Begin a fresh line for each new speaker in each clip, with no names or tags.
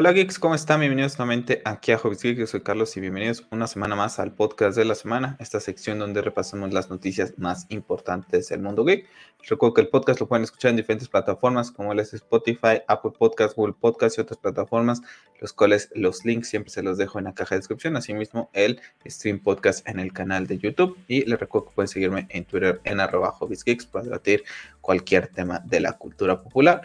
Hola geeks, ¿cómo están? Bienvenidos nuevamente aquí a Hobbies Geeks. Yo soy Carlos y bienvenidos una semana más al podcast de la semana, esta sección donde repasamos las noticias más importantes del mundo geek. Recuerdo que el podcast lo pueden escuchar en diferentes plataformas como es Spotify, Apple Podcast, Google Podcast y otras plataformas, los cuales los links siempre se los dejo en la caja de descripción. Asimismo, el stream podcast en el canal de YouTube. Y les recuerdo que pueden seguirme en Twitter en arroba Geeks para debatir cualquier tema de la cultura popular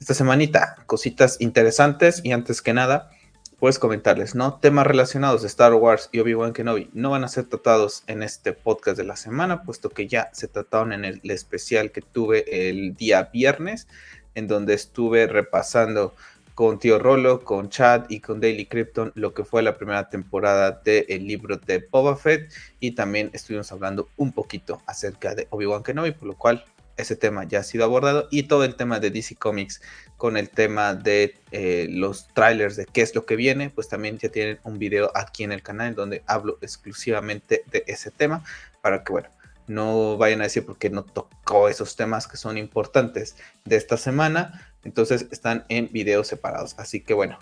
esta semanita, cositas interesantes y antes que nada, puedes comentarles, ¿no? Temas relacionados de Star Wars y Obi-Wan Kenobi no van a ser tratados en este podcast de la semana, puesto que ya se trataron en el especial que tuve el día viernes, en donde estuve repasando con Tío Rolo, con Chad y con Daily Krypton lo que fue la primera temporada del libro de Boba Fett y también estuvimos hablando un poquito acerca de Obi-Wan Kenobi, por lo cual ese tema ya ha sido abordado y todo el tema de DC Comics con el tema de eh, los trailers de qué es lo que viene, pues también ya tienen un video aquí en el canal donde hablo exclusivamente de ese tema para que, bueno, no vayan a decir porque no tocó esos temas que son importantes de esta semana, entonces están en videos separados. Así que, bueno,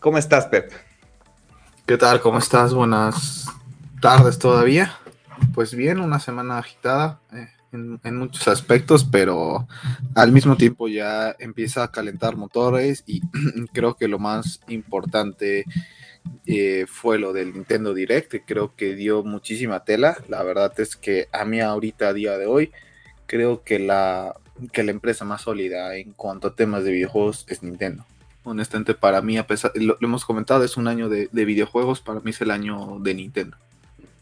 ¿cómo estás, Pep?
¿Qué tal? ¿Cómo estás? Buenas tardes todavía. Pues bien, una semana agitada. Eh, en, muchos aspectos, pero al mismo tiempo ya empieza a calentar motores y creo que lo más importante eh, fue lo del Nintendo Direct, que creo que dio muchísima tela. La verdad es que a mí ahorita, a día de hoy, creo que la, que la empresa más sólida en cuanto a temas de videojuegos es Nintendo. Honestamente, para mí, a pesar, lo, hemos comentado, es un año de videojuegos, para mí es el año de Nintendo.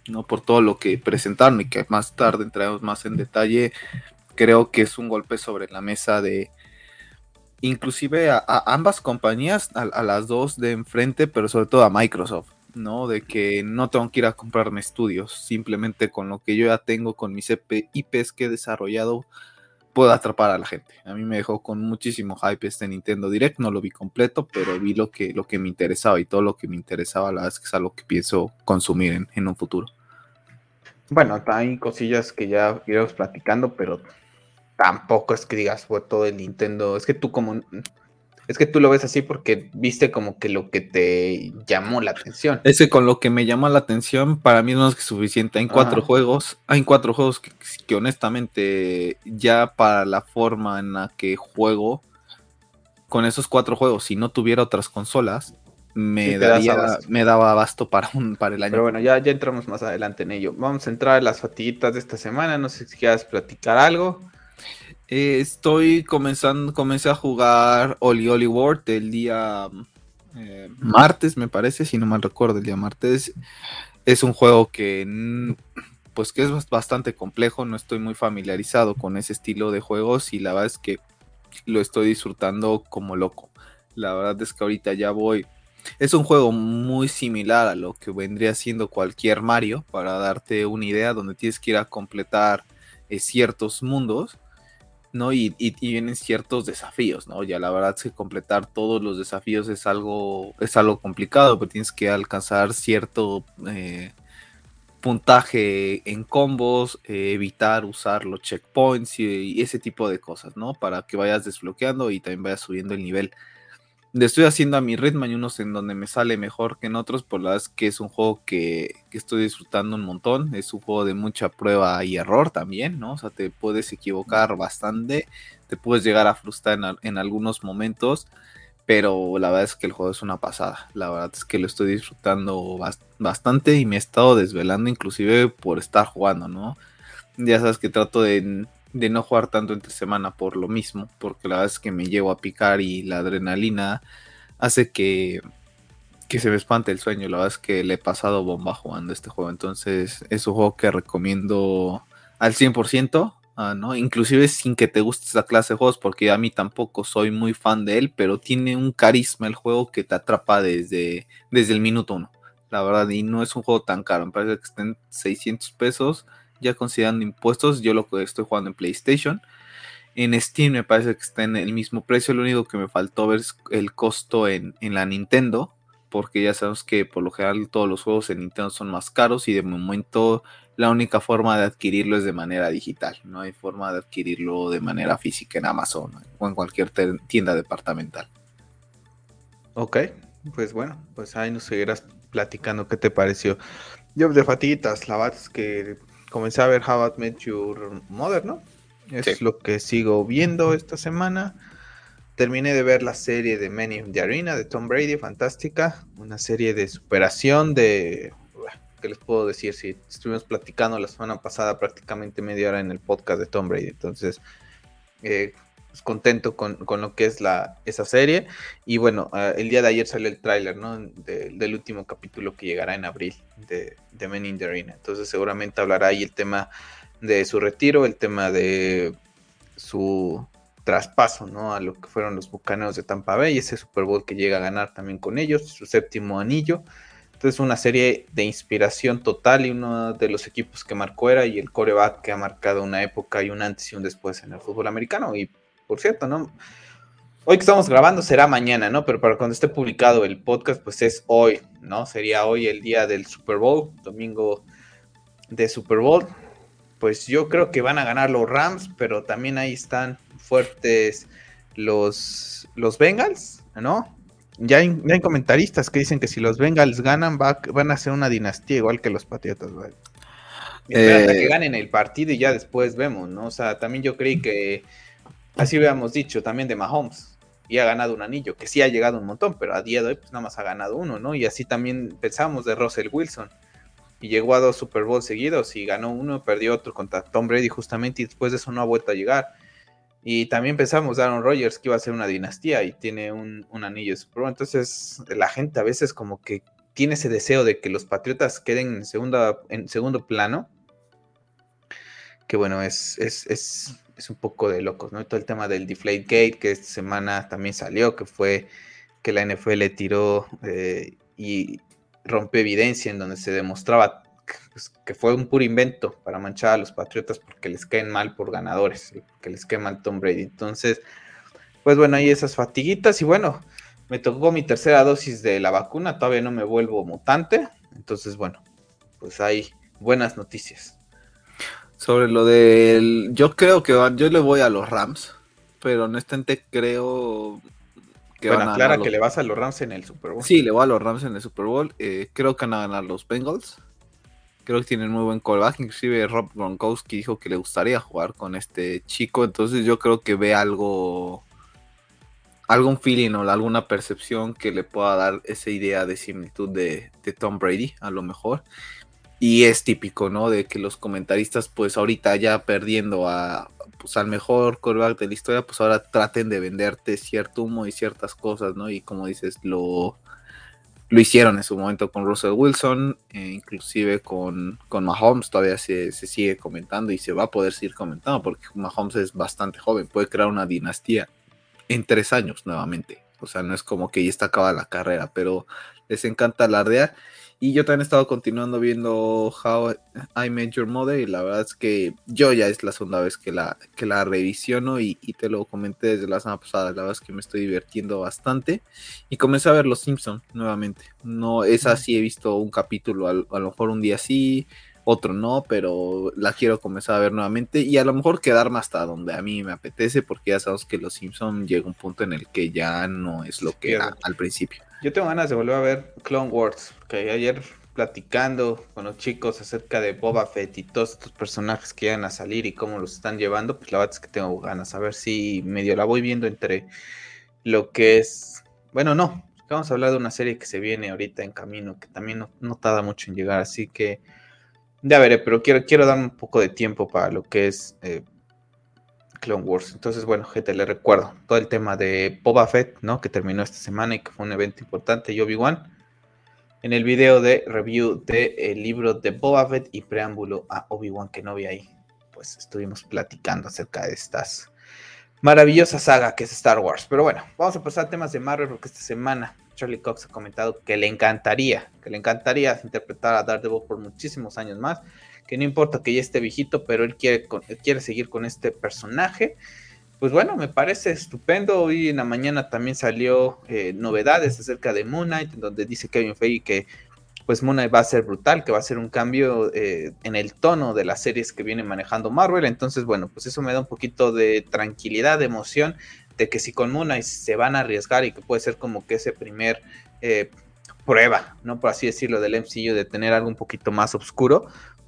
¿No? Por todo lo que presentaron y que más tarde entraremos más en detalle, creo que es un golpe sobre la mesa de inclusive a, ambas compañías, a, las dos de enfrente, pero sobre todo a Microsoft, ¿no? De que no tengo que ir a comprarme estudios, simplemente con lo que yo ya tengo, con mis IPs que he desarrollado, puedo atrapar a la gente. A mí me dejó con muchísimo hype este Nintendo Direct, no lo vi completo, pero vi lo que, lo que me interesaba y todo lo que me interesaba, la verdad es que es algo que pienso consumir en, un futuro.
Bueno, hay cosillas que ya iremos platicando, pero tampoco es que digas fue todo el Nintendo. Es que tú como es que tú lo ves así porque viste como que lo que te llamó la atención.
Es que con lo que me llama la atención, para mí no es que suficiente. Hay cuatro juegos, hay cuatro juegos que, honestamente ya para la forma en la que juego, con esos cuatro juegos, si no tuviera otras consolas, me, daría, me daba abasto para, un, para el año.
Pero bueno, ya, ya entramos más adelante en ello. Vamos a entrar en las fatiguitas de esta semana. No sé si quieras platicar algo.
Eh, estoy comenzando, comencé a jugar Oli Oli World el día eh, martes, me parece, si no mal recuerdo, el día martes. Es un juego que, pues, que es bastante complejo, no estoy muy familiarizado con ese estilo de juegos y la verdad es que lo estoy disfrutando como loco. La verdad es que ahorita ya voy. Es un juego muy similar a lo que vendría siendo cualquier Mario, para darte una idea, donde tienes que ir a completar eh, ciertos mundos ¿no? Y, vienen ciertos desafíos, ¿no? Ya la verdad es que completar todos los desafíos es algo, es algo complicado, porque tienes que alcanzar cierto eh, puntaje en combos, eh, evitar usar los checkpoints y, ese tipo de cosas, ¿no? Para que vayas desbloqueando y también vayas subiendo el nivel le estoy haciendo a mi ritmo, hay unos en donde me sale mejor que en otros, por la verdad es que es un juego que, estoy disfrutando un montón, es un juego de mucha prueba y error también, ¿no? O sea, te puedes equivocar bastante, te puedes llegar a frustrar en, algunos momentos, pero la verdad es que el juego es una pasada, la verdad es que lo estoy disfrutando bastante y me he estado desvelando inclusive por estar jugando, ¿no? Ya sabes que trato de de no jugar tanto entre semana por lo mismo, porque la verdad es que me llevo a picar y la adrenalina hace que, que se me espante el sueño. La verdad es que le he pasado bomba jugando este juego, entonces es un juego que recomiendo al 100%. Ah, ¿no? Inclusive sin que te guste esa clase de juegos, porque a mí tampoco soy muy fan de él, pero tiene un carisma el juego que te atrapa desde, desde el minuto uno, la verdad, y no es un juego tan caro, me parece que estén 600 pesos, ya considerando impuestos, yo lo que estoy jugando en PlayStation. En Steam me parece que está en el mismo precio, lo único que me faltó ver es el costo en, la Nintendo, porque ya sabemos que por lo general todos los juegos en Nintendo son más caros y de momento la única forma de adquirirlo es de manera digital, no hay forma de adquirirlo de manera física en Amazon o en cualquier tienda departamental.
Ok, pues bueno, pues ahí nos seguirás platicando qué te pareció. Yo de fatiguitas, la verdad que comencé a ver How I Met Your Mother, ¿no? Es lo que sigo viendo esta semana. Terminé de ver la serie de Men in the Arena de Tom Brady, fantástica. Una serie de superación, de... ¿Qué les puedo decir? Si estuvimos platicando la semana pasada prácticamente media hora en el podcast de Tom Brady. Entonces, eh, contento con, lo que es la, esa serie. Y bueno, ah, el día de ayer salió el tráiler, ¿no? del último capítulo que llegará en abril de, de Men in the Arena. Entonces seguramente hablará ahí el tema de su retiro, el tema de su traspaso, ¿no? A lo que fueron los Bucaneros de Tampa Bay, ese Super Bowl que llega a ganar también con ellos, su séptimo anillo. Entonces, una serie de inspiración total y uno de los equipos que marcó era y el coreback que ha marcado una época y un antes y un después en el fútbol americano. Y por cierto, ¿no? Hoy que estamos grabando será mañana, ¿no? Pero para cuando esté publicado el podcast, pues es hoy, ¿no? Sería hoy el día del Super Bowl, domingo de Super Bowl. Pues yo creo que van a ganar los Rams, pero también ahí están fuertes los, los Bengals, ¿no? Ya hay, comentaristas que dicen que si los Bengals ganan van a ser una dinastía igual que los Patriotas, ¿vale? Eh, que ganen el partido y ya después vemos, ¿no? O sea, también yo creí que Así habíamos dicho también de Mahomes. Y ha ganado un anillo, que sí ha llegado un montón, pero a día de hoy pues nada más ha ganado uno, ¿no? Y así también pensamos de Russell Wilson. Y llegó a dos Super Bowls seguidos y ganó uno, perdió otro contra Tom Brady justamente y después de eso no ha vuelto a llegar. Y también pensamos Aaron Rodgers que iba a ser una dinastía y tiene un, anillo de Super Bowl. Entonces la gente a veces como que tiene ese deseo de que los Patriotas queden en, segunda, en segundo plano. Que bueno, es, es, es es un poco de locos, ¿no? Todo el tema del Deflate Gate, que esta semana también salió, que fue que la NFL tiró eh, y rompió evidencia en donde se demostraba pues, que fue un puro invento para manchar a los Patriotas porque les caen mal por ganadores, que les cae mal Tom Brady. Entonces, pues bueno, hay esas fatiguitas y bueno, me tocó mi tercera dosis de la vacuna, todavía no me vuelvo mutante, entonces bueno, pues hay buenas noticias.
Sobre lo del. Yo creo que van. Yo le voy a los Rams. Pero honestamente creo
que van a ganar. que le vas a los Rams en el Super Bowl.
Sí, le voy a los Rams en el Super Bowl. Eh, creo que van a ganar los Bengals. Creo que tienen muy buen callback. Inclusive Rob Gronkowski dijo que le gustaría jugar con este chico. Entonces yo creo que ve algo. Algún feeling o alguna percepción que le pueda dar esa idea de similitud de, de Tom Brady, a lo mejor. Y es típico, ¿no? De que los comentaristas, pues ahorita ya perdiendo a, pues, al mejor quarterback de la historia, pues ahora traten de venderte cierto humo y ciertas cosas, ¿no? Y como dices, lo, lo hicieron en su momento con Russell Wilson, e inclusive con, con Mahomes, todavía se, se, sigue comentando y se va a poder seguir comentando porque Mahomes es bastante joven, puede crear una dinastía en tres años nuevamente. O sea, no es como que ya está acabada la carrera, pero les encanta alardear. Y yo también he estado continuando viendo How I Met Your Mother y la verdad es que yo ya es la segunda vez que la, que la revisiono y, te lo comenté desde la semana pasada. La verdad es que me estoy divirtiendo bastante y comencé a ver Los Simpsons nuevamente. No es así, he visto un capítulo, a, lo mejor un día sí, otro no, pero la quiero comenzar a ver nuevamente y a lo mejor quedarme hasta donde a mí me apetece porque ya sabemos que Los Simpsons llega un punto en el que ya no es lo que era al principio.
Yo tengo ganas de volver a ver Clone Wars, que ayer platicando con los chicos acerca de Boba Fett y todos estos personajes que iban a salir y cómo los están llevando, pues la verdad es que tengo ganas a ver si medio la voy viendo entre lo que es, bueno, no, vamos a hablar de una serie que se viene ahorita en camino, que también no, no tarda mucho en llegar, así que ya veré, pero quiero, quiero dar un poco de tiempo para lo que es eh, Clone Wars. Entonces, bueno, gente, le recuerdo todo el tema de Boba Fett, ¿no? Que terminó esta semana y que fue un evento importante y Obi-Wan. En el video de review del el libro de Boba Fett y preámbulo a Obi-Wan que no vi ahí, pues estuvimos platicando acerca de estas maravillosas saga que es Star Wars. Pero bueno, vamos a pasar a temas de Marvel porque esta semana Charlie Cox ha comentado que le encantaría, que le encantaría interpretar a Daredevil por muchísimos años más que no importa que ya esté viejito, pero él quiere, quiere seguir con este personaje. Pues bueno, me parece estupendo. Hoy en la mañana también salió eh, novedades acerca de Moon Knight, donde dice Kevin Feige que pues Moon Knight va a ser brutal, que va a ser un cambio eh, en el tono de las series que viene manejando Marvel. Entonces, bueno, pues eso me da un poquito de tranquilidad, de emoción, de que si con Moon Knight se van a arriesgar y que puede ser como que ese primer eh, prueba, ¿no? Por así decirlo, del MCU de tener algo un poquito más oscuro,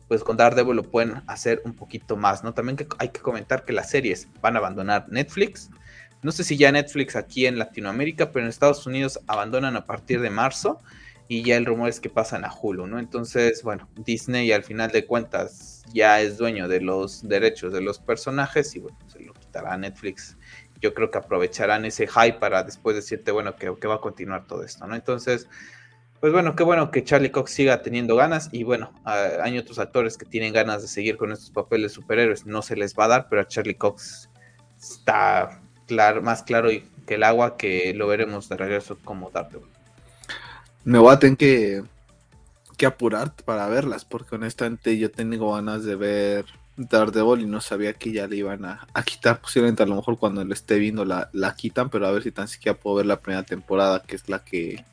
pues con Daredevil lo pueden hacer un poquito más, ¿no? También que hay que comentar que las series van a abandonar Netflix. No sé si ya Netflix aquí en Latinoamérica, pero en Estados Unidos abandonan a partir de marzo y ya el rumor es que pasan a Hulu, ¿no? Entonces, bueno, Disney al final de cuentas ya es dueño de los derechos de los personajes y bueno, se lo quitará a Netflix. Yo creo que aprovecharán ese hype para después decirte, bueno, que, va a continuar todo esto, ¿no? Entonces, pues bueno, qué bueno que Charlie Cox siga teniendo ganas y bueno, hay otros actores que tienen ganas de seguir con estos papeles superhéroes, no se les va a dar, pero a Charlie Cox está más claro que el agua que lo veremos de regreso como Daredevil.
Me voy a tener que, que apurar para verlas, porque honestamente yo tengo ganas de ver Daredevil y no sabía que ya le iban a, quitar, posiblemente a lo mejor cuando lo esté viendo la, la quitan, pero a ver si tan siquiera puedo ver la primera temporada, que es la que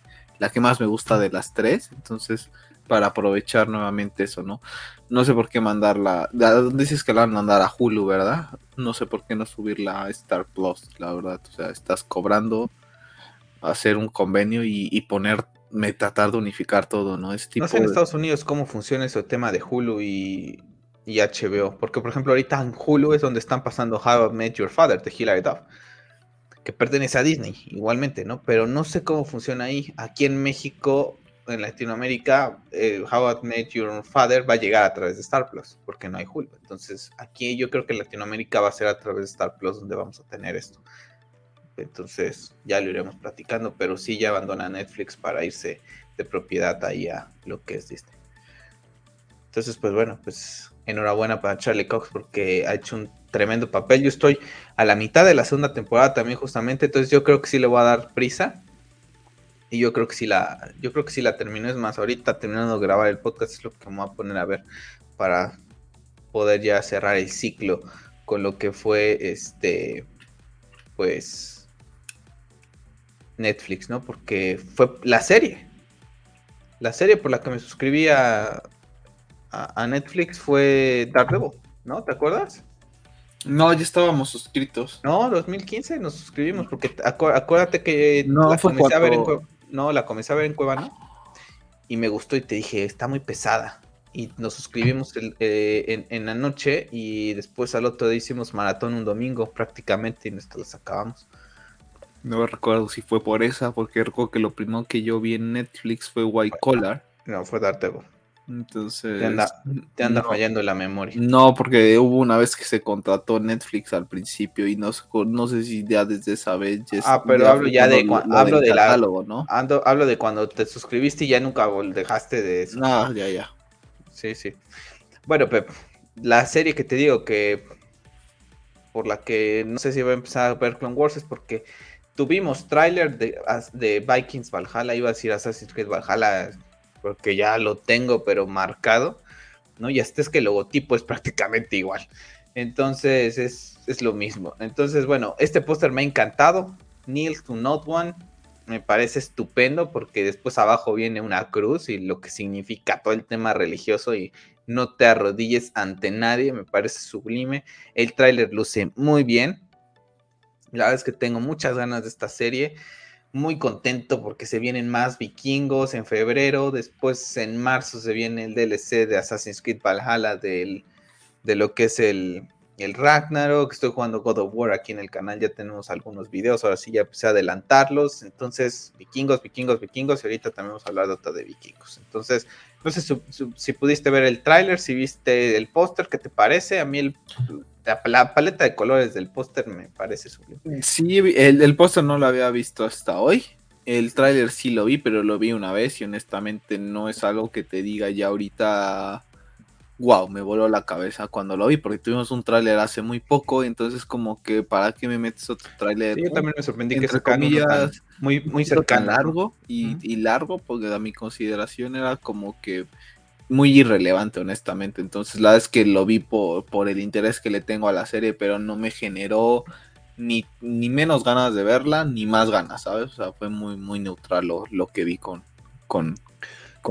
la que más me gusta de las tres. Entonces, para aprovechar nuevamente eso, ¿no? No sé por qué mandarla. Dices que la van a mandar a Hulu, ¿verdad? No sé por qué no subirla a Star Plus, la verdad. O sea, estás cobrando, hacer un convenio y, ponerme, tratar de unificar todo, ¿no?
Es tipo no sé en Estados Unidos cómo funciona ese tema de Hulu y, y, HBO. Porque, por ejemplo, ahorita en Hulu es donde están pasando How I Met Your Father de Hilary Duff que pertenece a Disney, igualmente, ¿no? Pero no sé cómo funciona ahí. Aquí en México, en Latinoamérica, eh, How I Met Your Father va a llegar a través de Star Plus, porque no hay Hulu. Entonces, aquí yo creo que Latinoamérica va a ser a través de Star Plus donde vamos a tener esto. Entonces, ya lo iremos platicando, pero sí ya abandona Netflix para irse de propiedad ahí a lo que es Disney. Entonces, pues bueno, pues enhorabuena para Charlie Cox porque ha hecho un tremendo papel. Yo estoy a la mitad de la segunda temporada también justamente, entonces yo creo que sí le voy a dar prisa. Y yo creo que sí la, yo creo que sí la termino. Es más, ahorita terminando de grabar el podcast es lo que me voy a poner a ver para poder ya cerrar el ciclo con lo que fue este, pues, Netflix, ¿no? Porque fue la serie. La serie por la que me suscribí a, a, Netflix fue Daredevil, ¿no? ¿Te acuerdas?
No, ya estábamos suscritos.
No, 2015 nos suscribimos porque acuérdate que no, la comencé a ver en Cueva, no, la comencé a ver en Cueva, Y me gustó y te dije, está muy pesada. Y nos suscribimos eh, en, la noche y después al otro día hicimos maratón un domingo prácticamente y nos las acabamos.
No recuerdo si fue por esa, porque recuerdo que lo primero que yo vi en Netflix fue White Collar.
No, fue Daredevil.
Entonces.
Te anda, fallando la memoria.
No, porque hubo una vez que se contrató Netflix al principio y no, no sé si ya desde esa vez.
ah, pero hablo ya de. hablo de catálogo, ¿no? hablo de cuando te suscribiste y ya nunca dejaste de eso.
No, ya, ya.
Sí, sí. Bueno, Pep, la serie que te digo que. Por la que no sé si voy a empezar a ver Clone Wars es porque tuvimos tráiler de, de Vikings Valhalla, iba a decir Assassin's Creed Valhalla porque ya lo tengo, pero marcado, ¿no? Y hasta es que el logotipo es prácticamente igual. Entonces es, lo mismo. Entonces, bueno, este póster me ha encantado. Neil to Not One me parece estupendo porque después abajo viene una cruz y lo que significa todo el tema religioso y no te arrodilles ante nadie, me parece sublime. El tráiler luce muy bien. La verdad es que tengo muchas ganas de esta serie muy contento porque se vienen más vikingos en febrero, después en marzo se viene el DLC de Assassin's Creed Valhalla del, de lo que es el, el Ragnarok, estoy jugando God of War aquí en el canal, ya tenemos algunos videos, ahora sí ya empecé a adelantarlos, entonces vikingos, vikingos, vikingos, y ahorita también vamos a hablar de otra de vikingos, entonces no sé si, si pudiste ver el tráiler, si viste el póster, ¿qué te parece? A mí el, la, paleta de colores del póster me parece sublime.
Sí, el, el póster no lo había visto hasta hoy. El tráiler sí lo vi, pero lo vi una vez y honestamente no es algo que te diga ya ahorita. Wow, me voló la cabeza cuando lo vi, porque tuvimos un tráiler hace muy poco, entonces como que para qué me metes otro tráiler.
Sí, yo también me sorprendí que
se comillas,
muy, muy cercano.
largo y, y largo, porque a mi consideración era como que muy irrelevante, honestamente. Entonces, la verdad es que lo vi por, por el interés que le tengo a la serie, pero no me generó ni, ni menos ganas de verla, ni más ganas, ¿sabes? O sea, fue muy, muy neutral lo, lo que vi con, con,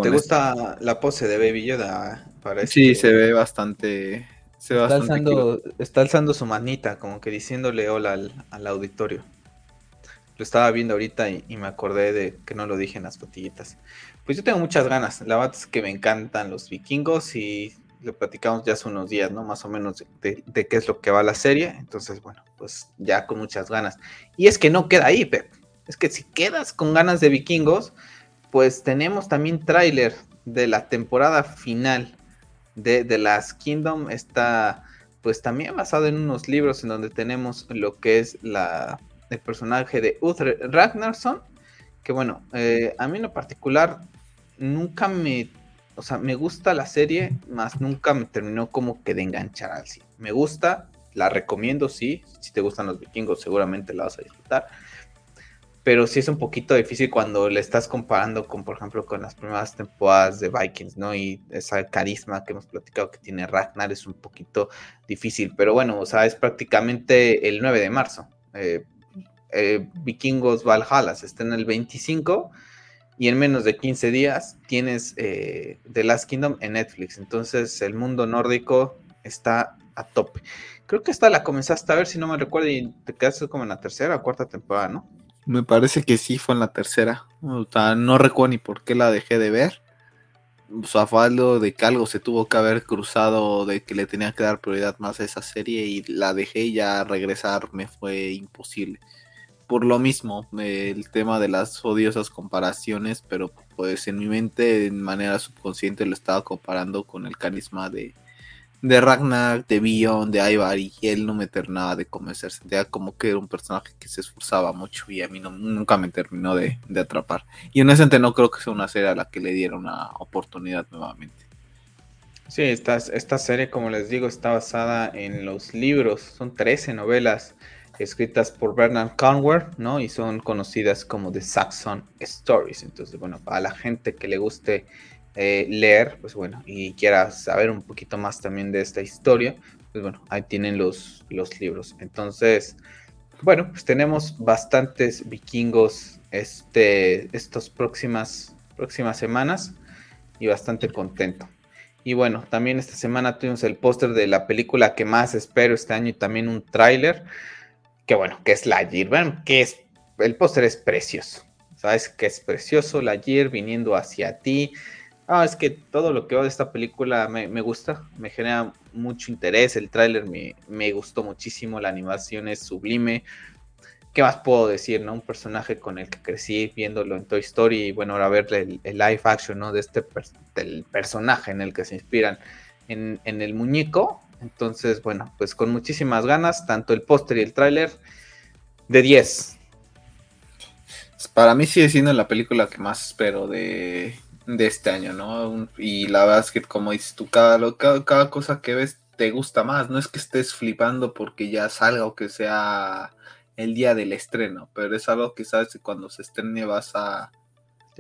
¿Te gusta la pose de Baby Yoda?
Sí, se ve bastante,
está, alzando, está, alzando, su manita, como que diciéndole hola al, auditorio. Lo estaba viendo ahorita y, me acordé de que no lo dije en las botillitas. Pues yo tengo muchas ganas. La verdad es que me encantan los vikingos y lo platicamos ya hace unos días, ¿no? Más o menos de, qué es lo que va la serie. Entonces, bueno, pues ya con muchas ganas. Y es que no queda ahí, Pep. Es que si quedas con ganas de vikingos, pues tenemos también tráiler de la temporada final de The Last Kingdom. Está pues también basado en unos libros en donde tenemos lo que es la, el personaje de Uther Ragnarsson. Que bueno, eh, a mí en lo particular nunca me, o sea, me gusta la serie, más nunca me terminó como que de enganchar al. Me gusta, la recomiendo, sí. Si te gustan los vikingos, seguramente la vas a disfrutar pero sí es un poquito difícil cuando le estás comparando con, por ejemplo, con las primeras temporadas de Vikings, ¿no? Y esa carisma que hemos platicado que tiene Ragnar es un poquito difícil, pero bueno, o sea, es prácticamente el 9 de marzo. Eh, eh, Vikingos Valhalla está en el 25 y en menos de 15 días tienes eh, The Last Kingdom en Netflix. Entonces el mundo nórdico está a tope. Creo que esta la comenzaste a ver, si no me recuerdo, y te quedaste como en la tercera o cuarta temporada, ¿no?
Me parece que sí fue en la tercera. O sea, no recuerdo ni por qué la dejé de ver. O de que algo se tuvo que haber cruzado, de que le tenía que dar prioridad más a esa serie y la dejé y ya regresar me fue imposible. Por lo mismo, el tema de las odiosas comparaciones, pero pues en mi mente, de manera subconsciente, lo estaba comparando con el carisma de, de Ragnar, de Bion, de Ivar y él no me terminaba de convencer. Sentía como que era un personaje que se esforzaba mucho y a mí nunca me terminó de, atrapar. Y honestamente no creo que sea una serie a la que le diera una oportunidad nuevamente.
Sí, esta, esta serie, como les digo, está basada en los libros. Son 13 novelas escritas por Bernard Conwell, ¿no? Y son conocidas como The Saxon Stories. Entonces, bueno, para la gente que le guste eh, leer, pues bueno, y quiera saber un poquito más también de esta historia, pues bueno, ahí tienen los, los libros. Entonces, bueno, pues tenemos bastantes vikingos este, estas próximas, próximas semanas y bastante contento. Y bueno, también esta semana tuvimos el póster de la película que más espero este año y también un tráiler, que bueno, que es la Year, que es, el póster es precioso, sabes que es precioso, la Year viniendo hacia ti, Ah, es que todo lo que veo de esta película me, gusta, me genera mucho interés. El tráiler me, gustó muchísimo, la animación es sublime. ¿Qué más puedo decir, no? Un personaje con el que crecí viéndolo en Toy Story y bueno, ahora ver el, live action, ¿no? De este del personaje en el que se inspiran en, en, el muñeco. Entonces, bueno, pues con muchísimas ganas, tanto el póster y el tráiler de 10.
Para mí sigue siendo la película que más espero de, de este año, ¿no? Y la verdad es que, como dices tú, cada, cada, cosa que ves te gusta más. No es que estés flipando porque ya salga o que sea el día del estreno, pero es algo que sabes que cuando se estrene vas a,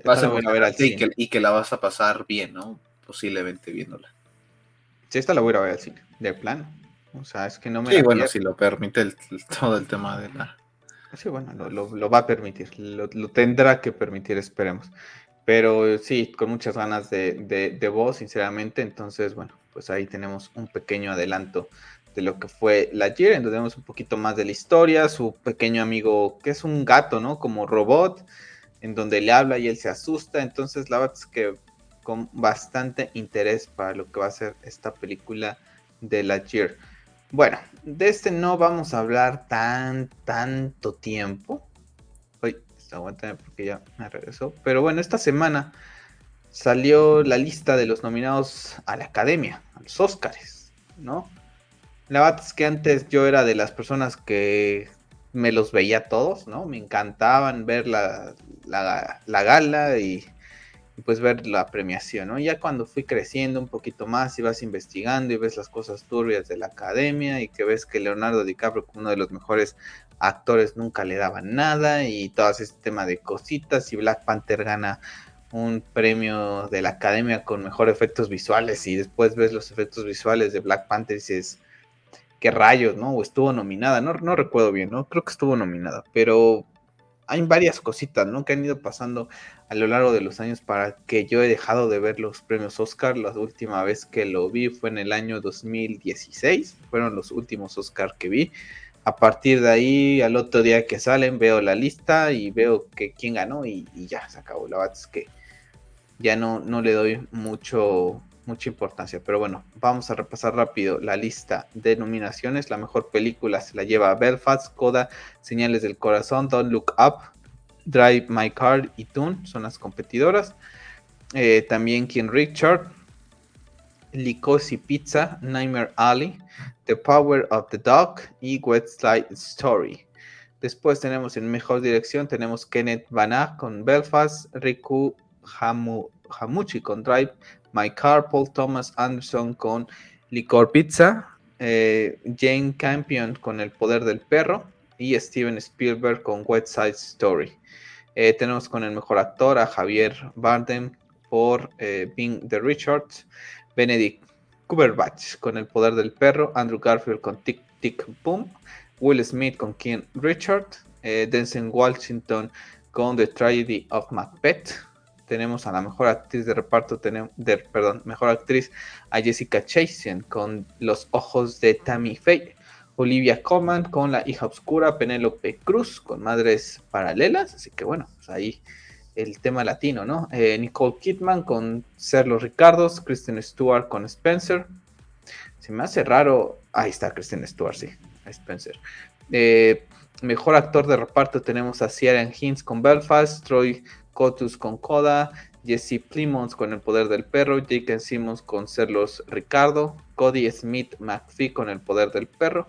vas a, ver al cine. Y que, la vas a pasar bien, ¿no? Posiblemente viéndola.
Sí, esta la voy a ver al cine, de plan. O sea, es que no me.
Sí, bueno, si lo permite todo el tema de la.
Sí, bueno, lo, va a permitir, lo, tendrá que permitir, esperemos. Pero sí, con muchas ganas de, de, voz, sinceramente. Entonces, bueno, pues ahí tenemos un pequeño adelanto de lo que fue la Year, en donde vemos un poquito más de la historia, su pequeño amigo, que es un gato, ¿no? Como robot, en donde le habla y él se asusta. Entonces, la verdad es que con bastante interés para lo que va a ser esta película de la Year. Bueno, de este no vamos a hablar tan, tanto tiempo, aguántame porque ya me regresó. Pero bueno, esta semana salió la lista de los nominados a la academia, a los Oscars, ¿no? La verdad es que antes yo era de las personas que me los veía todos, ¿no? Me encantaban ver la, la, gala y, y, pues ver la premiación, ¿no? Ya cuando fui creciendo un poquito más y vas investigando y ves las cosas turbias de la academia y que ves que Leonardo DiCaprio, uno de los mejores actores nunca le daban nada y todo ese tema de cositas y Black Panther gana un premio de la academia con mejor efectos visuales y después ves los efectos visuales de Black Panther y dices, qué rayos, ¿no? O estuvo nominada, no, no recuerdo bien, ¿no? Creo que estuvo nominada, pero hay varias cositas, ¿no? Que han ido pasando a lo largo de los años para que yo he dejado de ver los premios Oscar. La última vez que lo vi fue en el año 2016, fueron los últimos Oscar que vi. A partir de ahí, al otro día que salen, veo la lista y veo que quién ganó y, ya se acabó. La verdad es que ya no, no le doy mucho, mucha importancia. Pero bueno, vamos a repasar rápido la lista de nominaciones. La mejor película se la lleva Belfast, Coda, Señales del Corazón, Don't Look Up, Drive My Car y Toon son las competidoras. Eh, también King Richard, Licosi Pizza, Nightmare Alley, The Power of the Dog y West Side Story. Después tenemos en mejor dirección, tenemos Kenneth Banach con Belfast, Riku Hamuchi con Drive, My Paul Thomas Anderson con Licor Pizza, eh, Jane Campion con El Poder del Perro y Steven Spielberg con West Side Story. Eh, tenemos con el mejor actor a Javier Bardem por eh, Being the Richards, Benedict Cumberbatch con El Poder del Perro, Andrew Garfield con Tic Tic Boom, Will Smith con King Richard, Denzel Washington con The Tragedy of Macbeth, tenemos a la mejor actriz de reparto, perdón, mejor actriz a Jessica Chastain con Los Ojos de Tammy Faye, Olivia Colman con La Hija Oscura, Penélope Cruz con Madres Paralelas, así que bueno, pues ahí el tema latino, ¿no? Eh, Nicole Kidman con Ser los Ricardos, Kristen Stewart con Spencer. Se me hace raro. Ahí está Kristen Stewart, sí, Spencer. Eh, mejor actor de reparto tenemos a Ciaran Hinds con Belfast, Troy Cotus con Coda, Jesse Plimons con El Poder del Perro, Jake Simmons con Serlos Ricardo, Cody Smith McPhee con El Poder del Perro.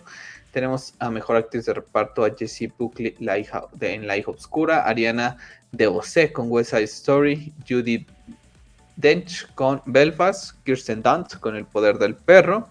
Tenemos a Mejor Actriz de Reparto a Jessie Buckley la hija de, en La Hija Obscura, Ariana DeBose con West Side Story, Judy Dench con Belfast, Kirsten Dunst con El Poder del Perro,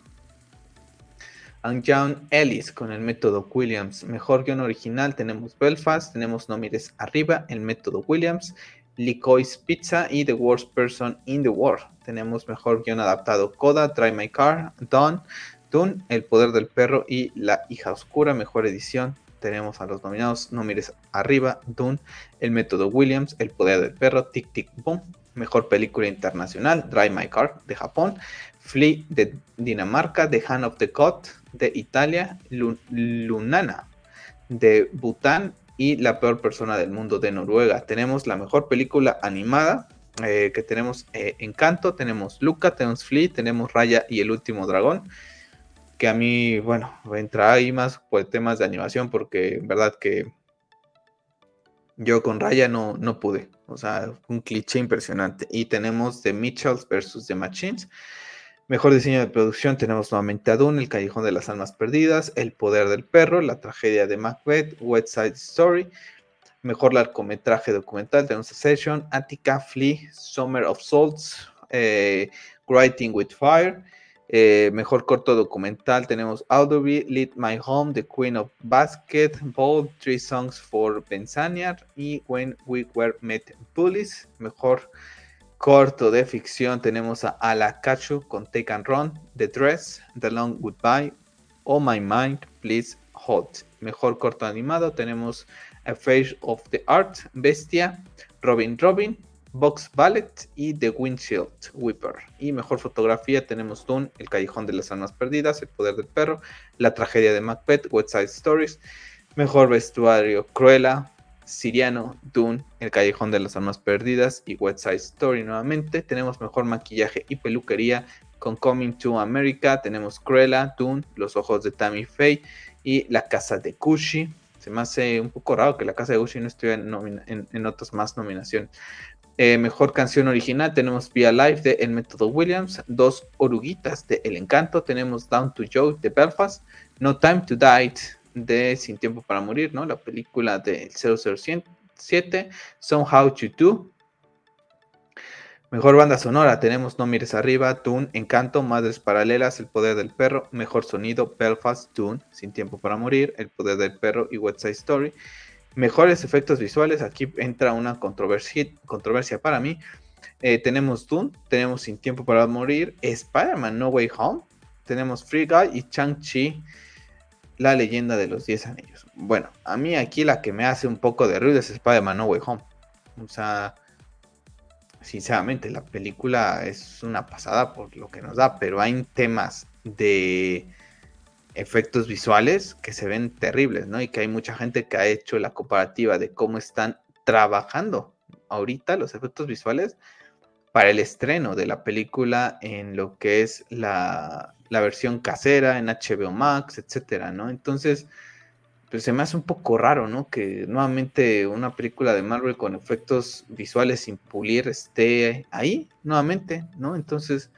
and John Ellis con el método Williams. Mejor guion original tenemos Belfast, tenemos No Mires Arriba, el método Williams, Licoy's Pizza y The Worst Person in the World. Tenemos mejor guion adaptado Coda, Try My Car, Dawn, Dune, El Poder del Perro y La Hija Oscura. Mejor edición tenemos a los nominados No Mires Arriba, Dune, El Método Williams, El Poder del Perro, Tic Tic Boom. Mejor película internacional, Drive My Car de Japón, Flea de Dinamarca, The Hand of the God de Italia, Lunana de Bután y La peor persona del mundo de Noruega. Tenemos la mejor película animada eh, que tenemos eh, Encanto, tenemos Luca, tenemos Flea, tenemos Raya y el último dragón. Que a mí, bueno, entra ahí más por temas de animación porque en verdad que yo con Raya no, no pude. O sea, un cliché impresionante. Y tenemos The Mitchells versus The Machines. Mejor diseño de producción tenemos nuevamente a Dune, El Callejón de las Almas Perdidas, El Poder del Perro, La Tragedia de Macbeth, West Side Story. Mejor largometraje documental tenemos a Session, Attica, Flea, Summer of Souls, eh, Writing with Fire. Eh, mejor corto documental tenemos Audrey, Lead My Home, The Queen of Basketball, Three Songs for Bensaniar y When We Were Met Bullies. Mejor corto de ficción tenemos a Alakachu con Take and Run, The Dress, The Long Goodbye, Oh My Mind, Please Hold. Mejor corto animado tenemos A Face of the Art, Bestia, Robin Robin, Box Ballet y The Windshield Whipper. Y mejor fotografía tenemos Dune, El Callejón de las Almas Perdidas, El Poder del Perro, La Tragedia de Macbeth, West Side Stories. Mejor vestuario, Cruella, Siriano, Dune, El Callejón de las Almas Perdidas y West Side Story nuevamente. Tenemos mejor maquillaje y peluquería con Coming to America. Tenemos Cruella, Dune, Los Ojos de Tammy Faye y La Casa de Gucci. Se me hace un poco raro que La Casa de Gucci no esté en, otras más nominaciones. Eh, mejor canción original tenemos Via Life de El Método Williams, Dos Oruguitas de El Encanto, tenemos Down to Joe de Belfast, No Time to Die de Sin Tiempo para Morir, ¿no? La película de 007, Somehow to Do. Mejor banda sonora, tenemos No Mires Arriba, Tune, Encanto, Madres Paralelas, El Poder del Perro, Mejor Sonido, Belfast, Tune, Sin Tiempo para Morir, El Poder del Perro y West Side Story. Mejores efectos visuales, aquí entra una controversia, controversia para mí. Eh, tenemos Dune, tenemos Sin Tiempo para Morir, Spider-Man No Way Home, tenemos Free Guy y Chang-Chi La leyenda de los 10 anillos. Bueno, a mí aquí la que me hace un poco de ruido es Spider-Man No Way Home. O sea, sinceramente, la película es una pasada por lo que nos da, pero hay temas de efectos visuales que se ven terribles, ¿no? Y que hay mucha gente que ha hecho la comparativa de cómo están trabajando ahorita los efectos visuales para el estreno de la película en lo que es la, la versión casera, en HBO Max, etcétera, ¿no? Entonces, pues se me hace un poco raro, ¿no? Que nuevamente una película de Marvel con efectos visuales sin pulir esté ahí, nuevamente, ¿no? Entonces,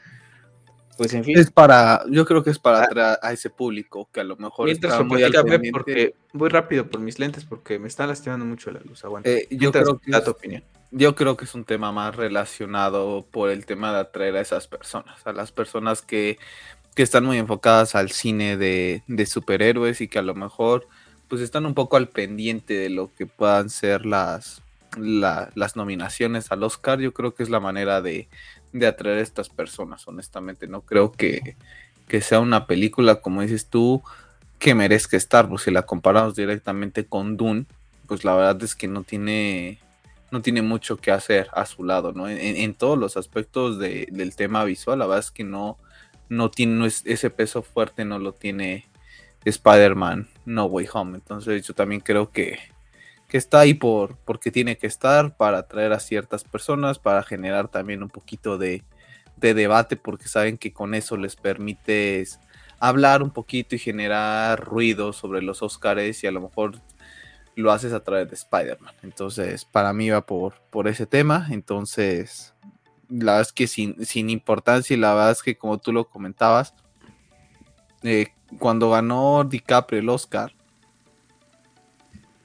pues en fin.
Es para, yo creo que es para ah. atraer a ese público que a lo mejor
está muy porque voy rápido por mis lentes porque me está lastimando mucho la luz. Aguanta.
Eh, yo creo que es, opinión. Yo creo que es un tema más relacionado por el tema de atraer a esas personas, a las personas que, que están muy enfocadas al cine de, de superhéroes y que a lo mejor pues están un poco al pendiente de lo que puedan ser las, las nominaciones al Oscar. Yo creo que es la manera de, atraer a estas personas, honestamente. No creo que, sea una película, como dices tú, que merezca estar. Pues si la comparamos directamente con Dune, pues la verdad es que no tiene, no tiene mucho que hacer a su lado, ¿no? En, todos los aspectos del tema visual, la verdad es que no, no tiene ese peso fuerte, no lo tiene Spider-Man No Way Home. Entonces yo también creo que, está ahí por, porque tiene que estar para atraer a ciertas personas, para generar también un poquito de, debate, porque saben que con eso les permite hablar un poquito y generar ruido sobre los Oscars y a lo mejor lo haces a través de Spider-Man. Entonces, para mí va por, por ese tema. Entonces, la verdad es que sin, sin importancia y la verdad es que como tú lo comentabas, eh, cuando ganó DiCaprio el Oscar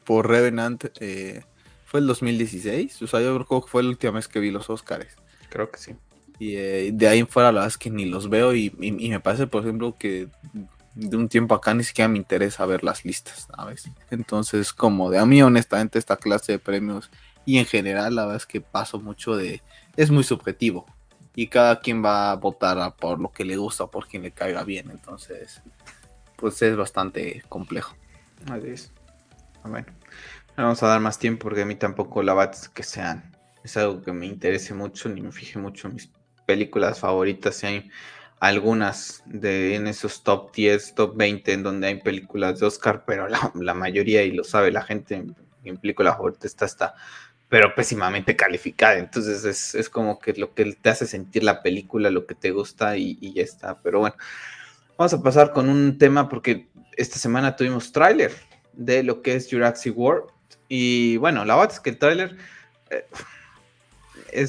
por Revenant, eh, fue el 2016. O sea, yo creo que fue la última vez que vi los Oscars.
Creo que sí.
Y eh, de ahí en fuera, la verdad es que ni los veo. Y, me parece, por ejemplo, que de un tiempo acá ni siquiera me interesa ver las listas, ¿sabes? Entonces, como de a mí, honestamente, esta clase de premios y en general, la verdad es que paso mucho de. Es muy subjetivo y cada quien va a votar por lo que le gusta o por quien le caiga bien. Entonces, pues es bastante complejo.
Así es. Ah, bueno, vamos a dar más tiempo porque a mí tampoco la bats que sean. Es algo que me interese mucho, ni me fije mucho en mis películas favoritas. Si hay algunas de en esos top 10, top 20 en donde hay películas de Oscar, pero la, mayoría, y lo sabe la gente, en película favorita está hasta pero pésimamente calificada. Entonces es, es, como que lo que te hace sentir la película, lo que te gusta y, ya está. Pero bueno, Vamos a pasar con un tema porque esta semana tuvimos tráiler de lo que es Jurassic World. Y bueno, la verdad es que el tráiler eh,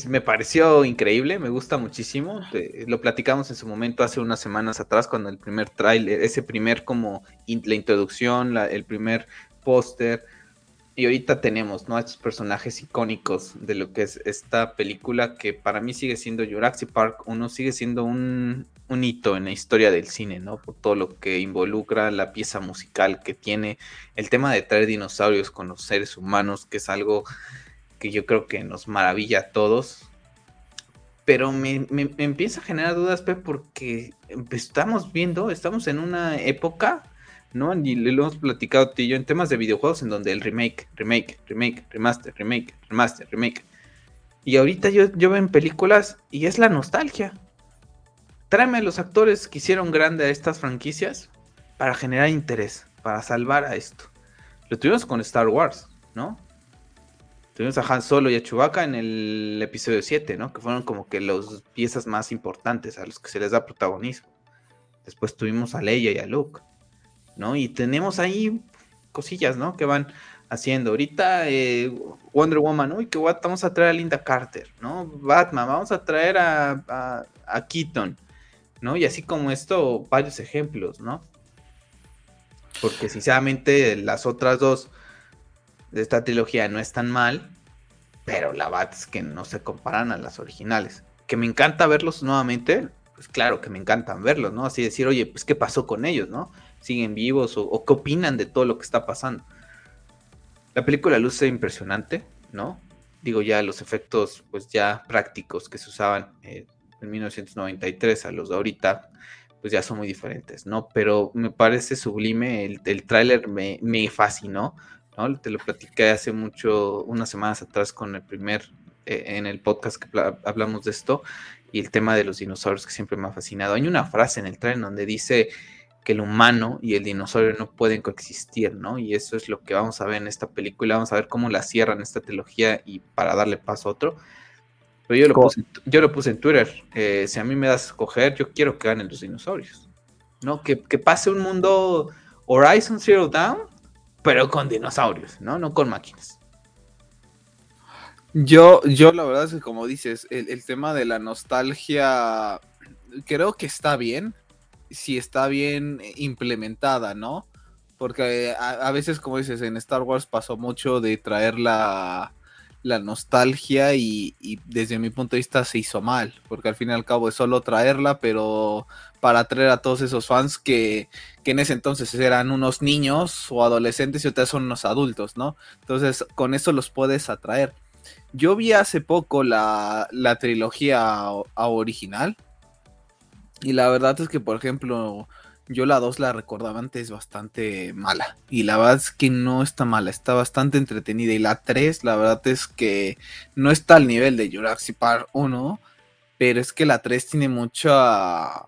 me pareció increíble, me gusta muchísimo. lo platicamos en su momento hace unas semanas atrás cuando el primer tráiler, ese primer como la introducción, el primer póster. Y ahorita tenemos, ¿no? Estos personajes icónicos de lo que es esta película que para mí sigue siendo Jurassic Park uno sigue siendo un, un hito en la historia del cine, ¿no? Por todo lo que involucra la pieza musical que tiene, el tema de traer dinosaurios con los seres humanos, que es algo que yo creo que nos maravilla a todos. Pero me, empieza a generar dudas, porque estamos viendo, estamos en una época, ¿no? Y lo hemos platicado tú y yo en temas de videojuegos en donde el remake, remake, remake, remaster, remake, remaster, remake. Y ahorita yo, yo veo en películas y es la nostalgia tráeme los actores que hicieron grande a estas franquicias para generar interés, para salvar a esto. Lo tuvimos con Star Wars, ¿no? Tuvimos a Han Solo y a Chewbacca en el episodio 7, ¿no? Que fueron como que las piezas más importantes a los que se les da protagonismo. Después tuvimos a Leia y a Luke, ¿no? Y tenemos ahí cosillas, ¿no? Que van haciendo. Ahorita eh, Wonder Woman, uy, que vamos a traer a Linda Carter, ¿no? Batman, vamos a traer a, a Keaton. ¿no? Y así como esto, varios ejemplos, ¿no? Porque sinceramente las otras dos de esta trilogía no están mal, pero la verdad es que no se comparan a las originales. Que me encanta verlos nuevamente, pues claro que me encantan verlos, ¿no? Así decir, oye, pues qué pasó con ellos, ¿no? ¿Siguen vivos o, qué opinan de todo lo que está pasando? La película luce impresionante, ¿no? Digo ya los efectos pues ya prácticos que se usaban eh, en 1993 a los de ahorita, pues ya son muy diferentes, ¿no? Pero me parece sublime, el, el tráiler me, me, fascinó, ¿no? Te lo platiqué hace mucho, unas semanas atrás con el primer, eh, en el podcast que hablamos de esto, y el tema de los dinosaurios que siempre me ha fascinado. Hay una frase en el tráiler donde dice que el humano y el dinosaurio no pueden coexistir, ¿no? Y eso es lo que vamos a ver en esta película, vamos a ver cómo la cierran esta trilogía y para darle paso a otro. Pero yo lo, puse, yo lo puse en Twitter. Eh, si a mí me das a escoger, yo quiero que ganen los dinosaurios. ¿No? Que, pase un mundo Horizon Zero Dawn, pero con dinosaurios, ¿no? No con máquinas.
Yo, yo la verdad es que como dices, el, tema de la nostalgia creo que está bien, si está bien implementada, ¿no? Porque a, a, veces, como dices, en Star Wars pasó mucho de traer la, la nostalgia y, desde mi punto de vista se hizo mal, porque al fin y al cabo es solo traerla, pero para atraer a todos esos fans que, en ese entonces eran unos niños o adolescentes y ahorita son unos adultos, ¿no? Entonces con eso los puedes atraer. Yo vi hace poco la, la trilogía original y la verdad es que, por ejemplo, yo la 2 la recordaba antes bastante mala. Y la verdad es que no está mala, está bastante entretenida. Y la 3, la verdad es que no está al nivel de Jurassic Park 1. Pero es que la 3 tiene mucha.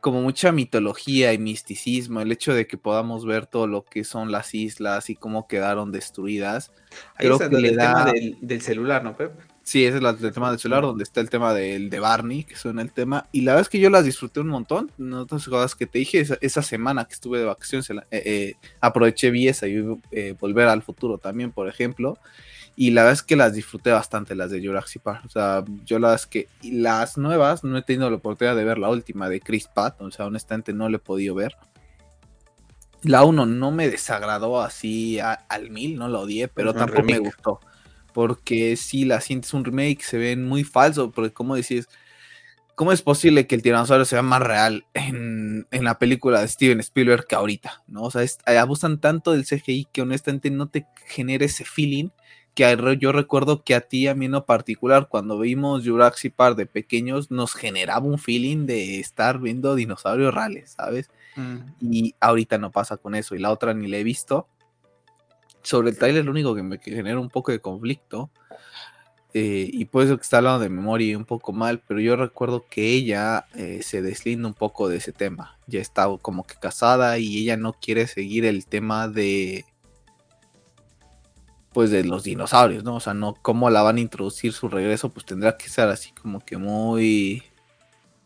como mucha mitología y misticismo. El hecho de que podamos ver todo lo que son las islas y cómo quedaron destruidas.
Ahí creo que le da... tema del, del celular, ¿no, Pep?
Sí, ese es el tema del celular, donde está el tema del de Barney, que suena el tema. Y la verdad es que yo las disfruté un montón. No otras cosas que te dije, esa, semana que estuve de vacaciones, eh, eh, aproveché vi esa y eh, Volver al Futuro también, por ejemplo. Y la verdad es que las disfruté bastante, las de Jurassic Park. O sea, yo las que. las nuevas, no he tenido la oportunidad de ver la última de Chris Pratt. O sea, honestamente no la he podido ver. La 1 no me desagradó así al mil, no la odié, pero tampoco me gustó porque si la sientes un remake, se ven muy falso, porque como decís, ¿cómo es posible que el tiranosaurio sea más real en, la película de Steven Spielberg que ahorita? ¿no? O sea, eh, abusan tanto del CGI que honestamente no te genera ese feeling que yo recuerdo que a ti, a mí en lo particular, cuando vimos Jurassic Park de pequeños, nos generaba un feeling de estar viendo dinosaurios reales, ¿sabes? Mm. Y ahorita no pasa con eso, y la otra ni la he visto sobre el trailer lo único que me genera un poco de conflicto. Eh, y puede ser que está hablando de memoria un poco mal, pero yo recuerdo que ella eh, se deslinda un poco de ese tema. Ya está como que casada y ella no quiere seguir el tema de. Pues de los dinosaurios, ¿no? O sea, no cómo la van a introducir su regreso, pues tendrá que ser así como que muy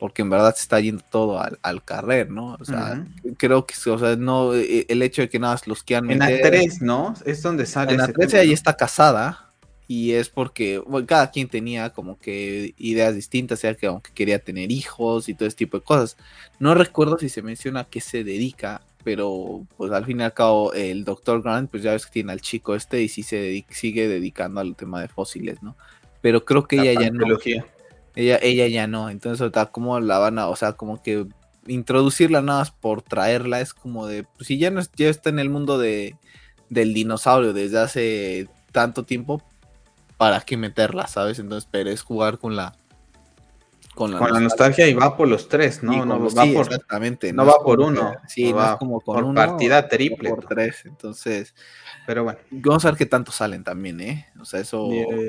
porque en verdad se está yendo todo al, al carrer, ¿no? O sea, creo que, o sea, no, e, el hecho de que nada los quieran
meter... En la 3, ¿no? Es donde sale
En la 3 ella está casada y es porque bueno, cada quien tenía como que ideas distintas, sea que aunque quería tener hijos y todo ese tipo de cosas. No recuerdo si se menciona a qué se dedica, pero pues al fin y al cabo el doctor Grant, pues ya ves que tiene al chico este y sí se sigue dedicando al tema de fósiles, ¿no? Pero creo que ella ya no ella, ella ya no. Entonces, ahorita, ¿cómo la van a, o sea, como que introducirla nada más por traerla es como de, pues si ya no ya está en el mundo de, del dinosaurio desde hace tanto tiempo, ¿para qué meterla, sabes? Entonces, pero es jugar con la
con la, nostalgia. y va por los tres, ¿no? no va por,
exactamente.
No, va por uno.
Sí, no es como con
por partida triple.
Por tres. Entonces, pero bueno. Vamos a ver qué tanto salen también, ¿eh? O sea, eso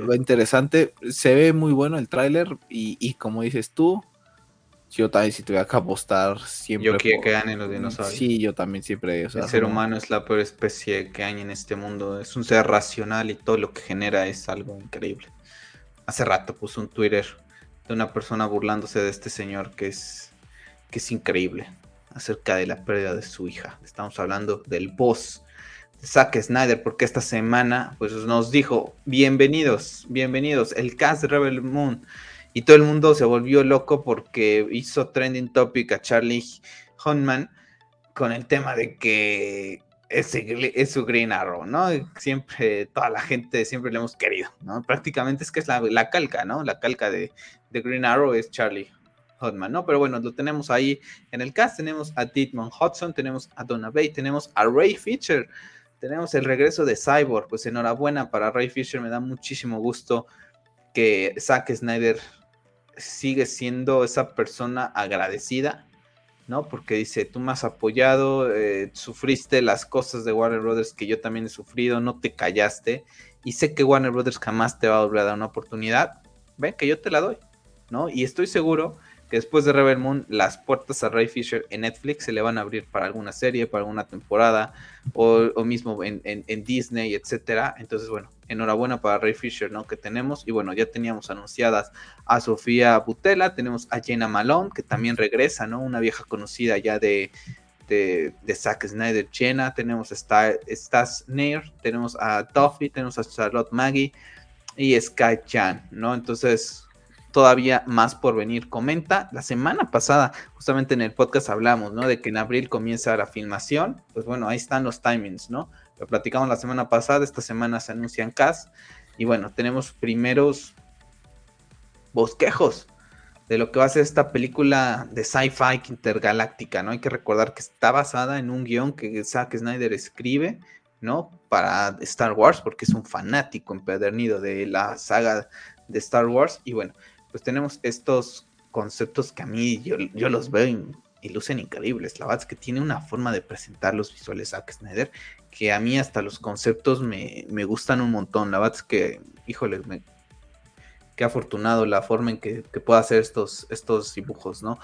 va interesante. Se ve muy bueno el tráiler y, y, como dices tú, yo también si tuviera que apostar siempre.
Yo quiero que ganen los dinosaurios.
Sí, yo también siempre.
el ser humano es la peor especie que hay en este mundo. Es un ser racional y todo lo que genera es algo increíble. Hace rato puso un Twitter de una persona burlándose de este señor que es, que es increíble acerca de la pérdida de su hija. Estamos hablando del boss de Zack Snyder, porque esta semana pues, nos dijo, bienvenidos, bienvenidos, el cast de Rebel Moon. Y todo el mundo se volvió loco porque hizo trending topic a Charlie Hunnam con el tema de que es, su Green Arrow, ¿no? Siempre, toda la gente siempre le hemos querido, ¿no? Prácticamente es que es la, calca, ¿no? La calca de, Green Arrow es Charlie Hodman, ¿no? Pero bueno, lo tenemos ahí en el cast, tenemos a Dietmar Hudson, tenemos a Donna Bay, tenemos a Ray Fisher, tenemos el regreso de Cyborg, pues enhorabuena para Ray Fisher, me da muchísimo gusto que Zack Snyder sigue siendo esa persona agradecida ¿no? Porque dice, tú me has apoyado, eh, sufriste las cosas de Warner Brothers que yo también he sufrido, no te callaste, y sé que Warner Brothers jamás te va a volver a dar una oportunidad, ven que yo te la doy, ¿no? Y estoy seguro que después de Rebel Moon, las puertas a Ray Fisher en Netflix se le van a abrir para alguna serie, para alguna temporada, o, mismo en, Disney, etcétera. Entonces, bueno, enhorabuena para Ray Fisher, ¿no? Que tenemos, y bueno, ya teníamos anunciadas a Sofía Butela, tenemos a Jenna Malone, que también regresa, ¿no? Una vieja conocida ya de, de, Zack Snyder, Jenna, tenemos a Stas Nair, tenemos a Duffy, tenemos a Charlotte Maggie y Sky Chan, ¿no? Entonces, todavía más por venir. Comenta, la semana pasada, justamente en el podcast hablamos, ¿no? De que en abril comienza la filmación. Pues bueno, ahí están los timings, ¿no? Lo platicamos la semana pasada, esta semana se anuncian cast. Y bueno, tenemos primeros bosquejos de lo que va a ser esta película de sci-fi intergaláctica, ¿no? Hay que recordar que está basada en un guion que Zack Snyder escribe, ¿no? Para Star Wars, porque es un fanático empedernido de la saga de Star Wars. Y bueno, pues tenemos estos conceptos que a mí yo, los veo y, lucen increíbles. La verdad es que tiene una forma de presentar los visuales Zack Snyder que a mí hasta los conceptos me, gustan un montón. La verdad es que, híjole, me, qué afortunado la forma en que, pueda hacer estos, estos dibujos, ¿no?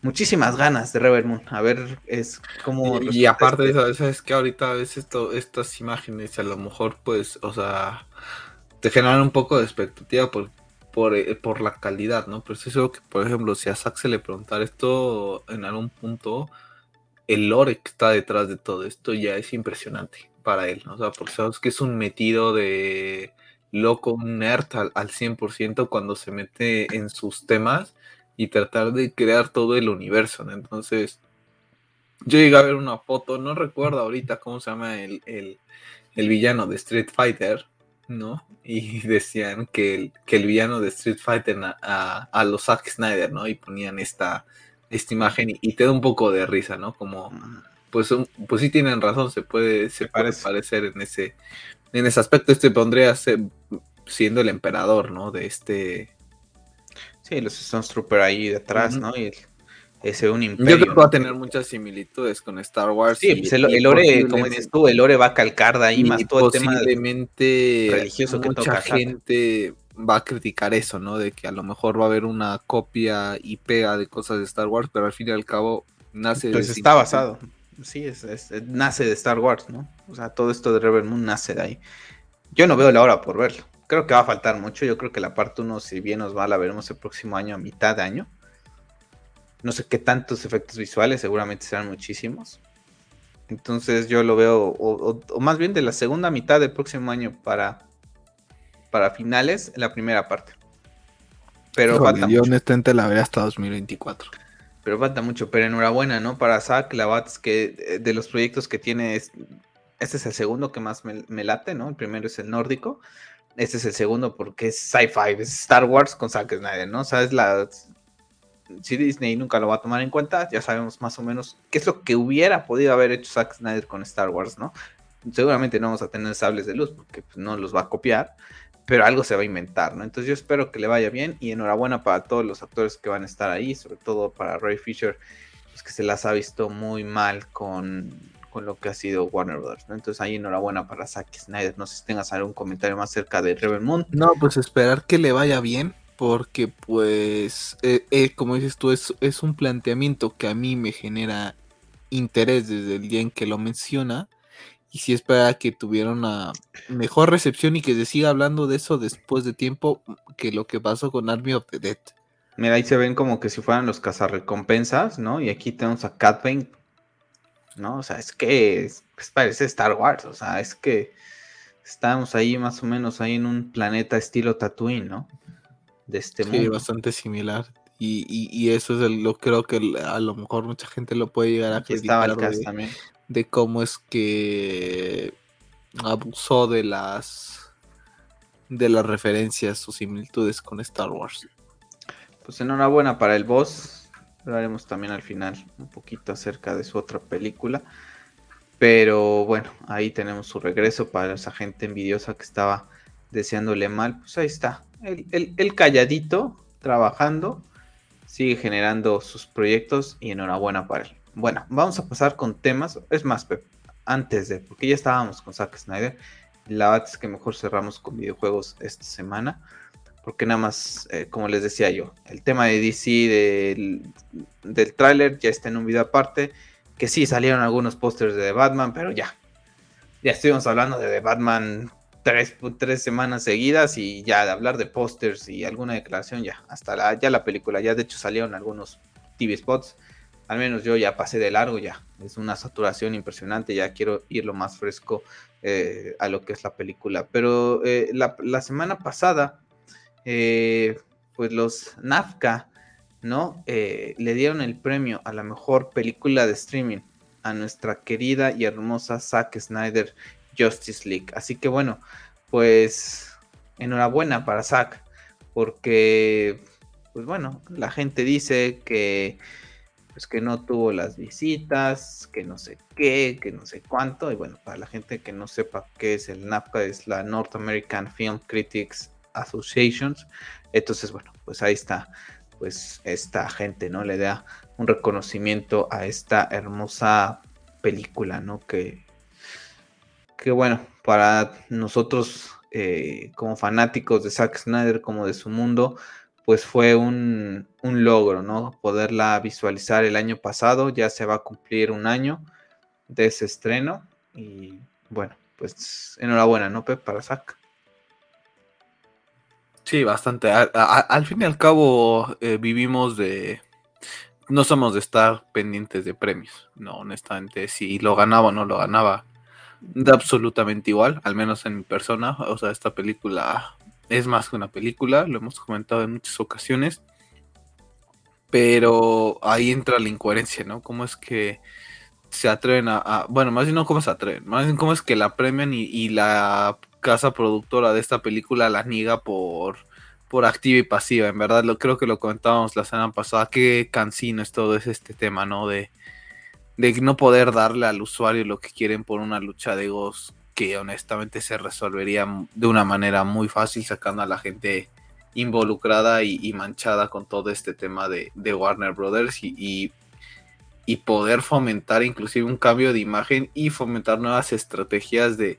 Muchísimas ganas de Rebel Moon. A ver, es como.
Y, aparte de eso, es que ahorita a veces estas imágenes a lo mejor, pues, o sea, te generan un poco de expectativa porque eh, por, la calidad, ¿no? Pero es que, por ejemplo, si a Zack se le preguntara esto en algún punto, el lore que está detrás de todo esto ya es impresionante para él, ¿no? O sea, porque sabes que es un metido de loco, un nerd al, al 100% cuando se mete en sus temas y tratar de crear todo el universo, ¿no? Entonces, yo llegué a ver una foto, no recuerdo ahorita cómo se llama el, el villano de Street Fighter, ¿no? Y decían que el, que el villano de Street Fighter a, los Zack Snyder, ¿no? Y ponían esta, esta imagen y, te da un poco de risa, ¿no? Como, pues, pues sí tienen razón, se puede, se puede parecer en ese, en ese aspecto. Este pondría siendo el emperador, ¿no? De este...
Sí, los Stone Trooper ahí detrás, ¿no? Y ese un imperio.
Yo creo que va a tener muchas similitudes con Star Wars.
Sí, pues el, el, Lore, como dices tú, el Lore va a calcar de ahí más todo el tema
religioso que mucha gente va a criticar eso, ¿no? De que a lo mejor va a haber una copia y pega de cosas de Star Wars, pero al fin y al cabo nace
pues está basado. Sí, es, nace de Star Wars, ¿no? O sea, todo esto de Rebel Moon nace de ahí. Yo no veo la hora por verlo. Creo que va a faltar mucho. Yo creo que la parte 1, si bien nos va, la veremos el próximo año, a mitad de año no sé qué tantos efectos visuales, seguramente serán muchísimos. Entonces yo lo veo, o, más bien de la segunda mitad del próximo año para, para finales, la primera parte.
Pero falta yo honestamente la veré hasta 2024.
Pero falta mucho, pero enhorabuena, ¿no? Para Zack, la Bats, que eh, de los proyectos que tiene, este es el segundo que más me, me, late, ¿no? El primero es el nórdico. Este es el segundo porque es sci-fi, es Star Wars con Zack Snyder, ¿no? O sea, es la si Disney nunca lo va a tomar en cuenta, ya sabemos más o menos qué es lo que hubiera podido haber hecho Zack Snyder con Star Wars, ¿no? Seguramente no vamos a tener sables de luz porque pues, no los va a copiar, pero algo se va a inventar, ¿no? Entonces yo espero que le vaya bien y enhorabuena para todos los actores que van a estar ahí, sobre todo para Ray Fisher, pues que se las ha visto muy mal con, con lo que ha sido Warner Bros. ¿no? Entonces ahí enhorabuena para Zack Snyder. No sé si tengas algún comentario más cerca de Rebel Moon.
No, pues esperar que le vaya bien porque pues, eh, eh, como dices tú, es, es un planteamiento que a mí me genera interés desde el día en que lo menciona. Y si espera que tuviera una mejor recepción y que se siga hablando de eso después de tiempo que lo que pasó con Army of the Dead.
Mira, ahí se ven como que si fueran los cazarrecompensas, ¿no? Y aquí tenemos a Cat ¿no? O sea, es que parece Star Wars, o sea, es que estamos ahí más o menos ahí en un planeta estilo Tatooine, ¿no? De este
sí, bastante similar. Y, eso es lo creo que a lo mejor mucha gente lo puede llegar a
criticar de,
de cómo es que abusó de las de las referencias o similitudes con Star Wars.
Pues enhorabuena para el boss. Hablaremos también al final un poquito acerca de su otra película. Pero bueno, ahí tenemos su regreso para esa gente envidiosa que estaba deseándole mal. Pues ahí está el, calladito, trabajando, sigue generando sus proyectos y enhorabuena para él. Bueno, vamos a pasar con temas. Es más, antes de, porque ya estábamos con Zack Snyder. La verdad es que mejor cerramos con videojuegos esta semana. Porque nada más, eh, como les decía yo, el tema de DC del, del tráiler ya está en un video aparte. Que sí, salieron algunos pósters de The Batman, pero ya. Ya estuvimos hablando de The Batman tres, tres semanas seguidas y ya de hablar de pósters y alguna declaración ya. Hasta la, ya la película, ya de hecho salieron algunos TV spots. Al menos yo ya pasé de largo ya. Es una saturación impresionante. Ya quiero ir lo más fresco eh, a lo que es la película. Pero eh, la, la semana pasada eh, pues los NAFCA, ¿no? Le dieron el premio a la mejor película de streaming a nuestra querida y hermosa Zack Snyder Justice League. Así que bueno, pues enhorabuena para Zack, porque, pues bueno, la gente dice que pues que no tuvo las visitas, que no sé qué, que no sé cuánto. Y bueno, para la gente que no sepa qué es el NAFCA, es la North American Film Critics Associations. Entonces, bueno, pues ahí está, pues esta gente, ¿no? Le da un reconocimiento a esta hermosa película, ¿no? Que, que bueno, para nosotros eh, como fanáticos de Zack Snyder, como de su mundo, pues fue un, un, logro, ¿no? Poderla visualizar el año pasado, ya se va a cumplir un año de ese estreno y bueno, pues enhorabuena, ¿no, Pep? Para Zack.
Sí, bastante. al fin y al cabo eh, vivimos de... No somos de estar pendientes de premios, no, honestamente. Si lo ganaba o no lo ganaba, da absolutamente igual, al menos en mi persona. O sea, esta película es más que una película, lo hemos comentado en muchas ocasiones. Pero ahí entra la incoherencia, ¿no? ¿Cómo es que se atreven a, bueno, más bien no cómo se atreven, más bien cómo es que la premian y, y la casa productora de esta película la niega por, por activa y pasiva. En verdad, lo creo que lo comentábamos la semana pasada. Qué cansino es todo este tema, ¿no? De, de no poder darle al usuario lo que quieren por una lucha de egos que honestamente se resolvería de una manera muy fácil sacando a la gente involucrada y, manchada con todo este tema de, Warner Brothers y, y, poder fomentar inclusive un cambio de imagen y fomentar nuevas estrategias de,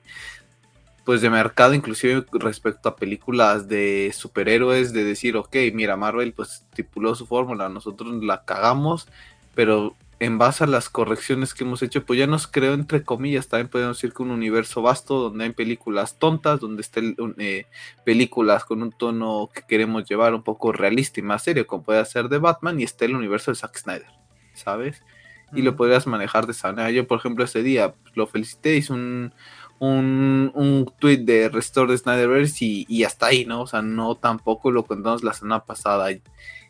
pues de mercado, inclusive respecto a películas de superhéroes, de decir, ok, mira, Marvel pues estipuló su fórmula, nosotros la cagamos, pero en base a las correcciones que hemos hecho, pues ya nos creó, entre comillas, también podemos decir que un universo vasto donde hay películas tontas, donde estén eh, películas con un tono que queremos llevar un poco realista y más serio, como puede ser de Batman, y está el universo de Zack Snyder, ¿sabes? Y lo podrías manejar de esa manera. Yo, por ejemplo, ese día lo felicité, hice un, un, un tweet de Restore de Snyderverse y, y, hasta ahí, ¿no? O sea, no tampoco lo contamos la semana pasada.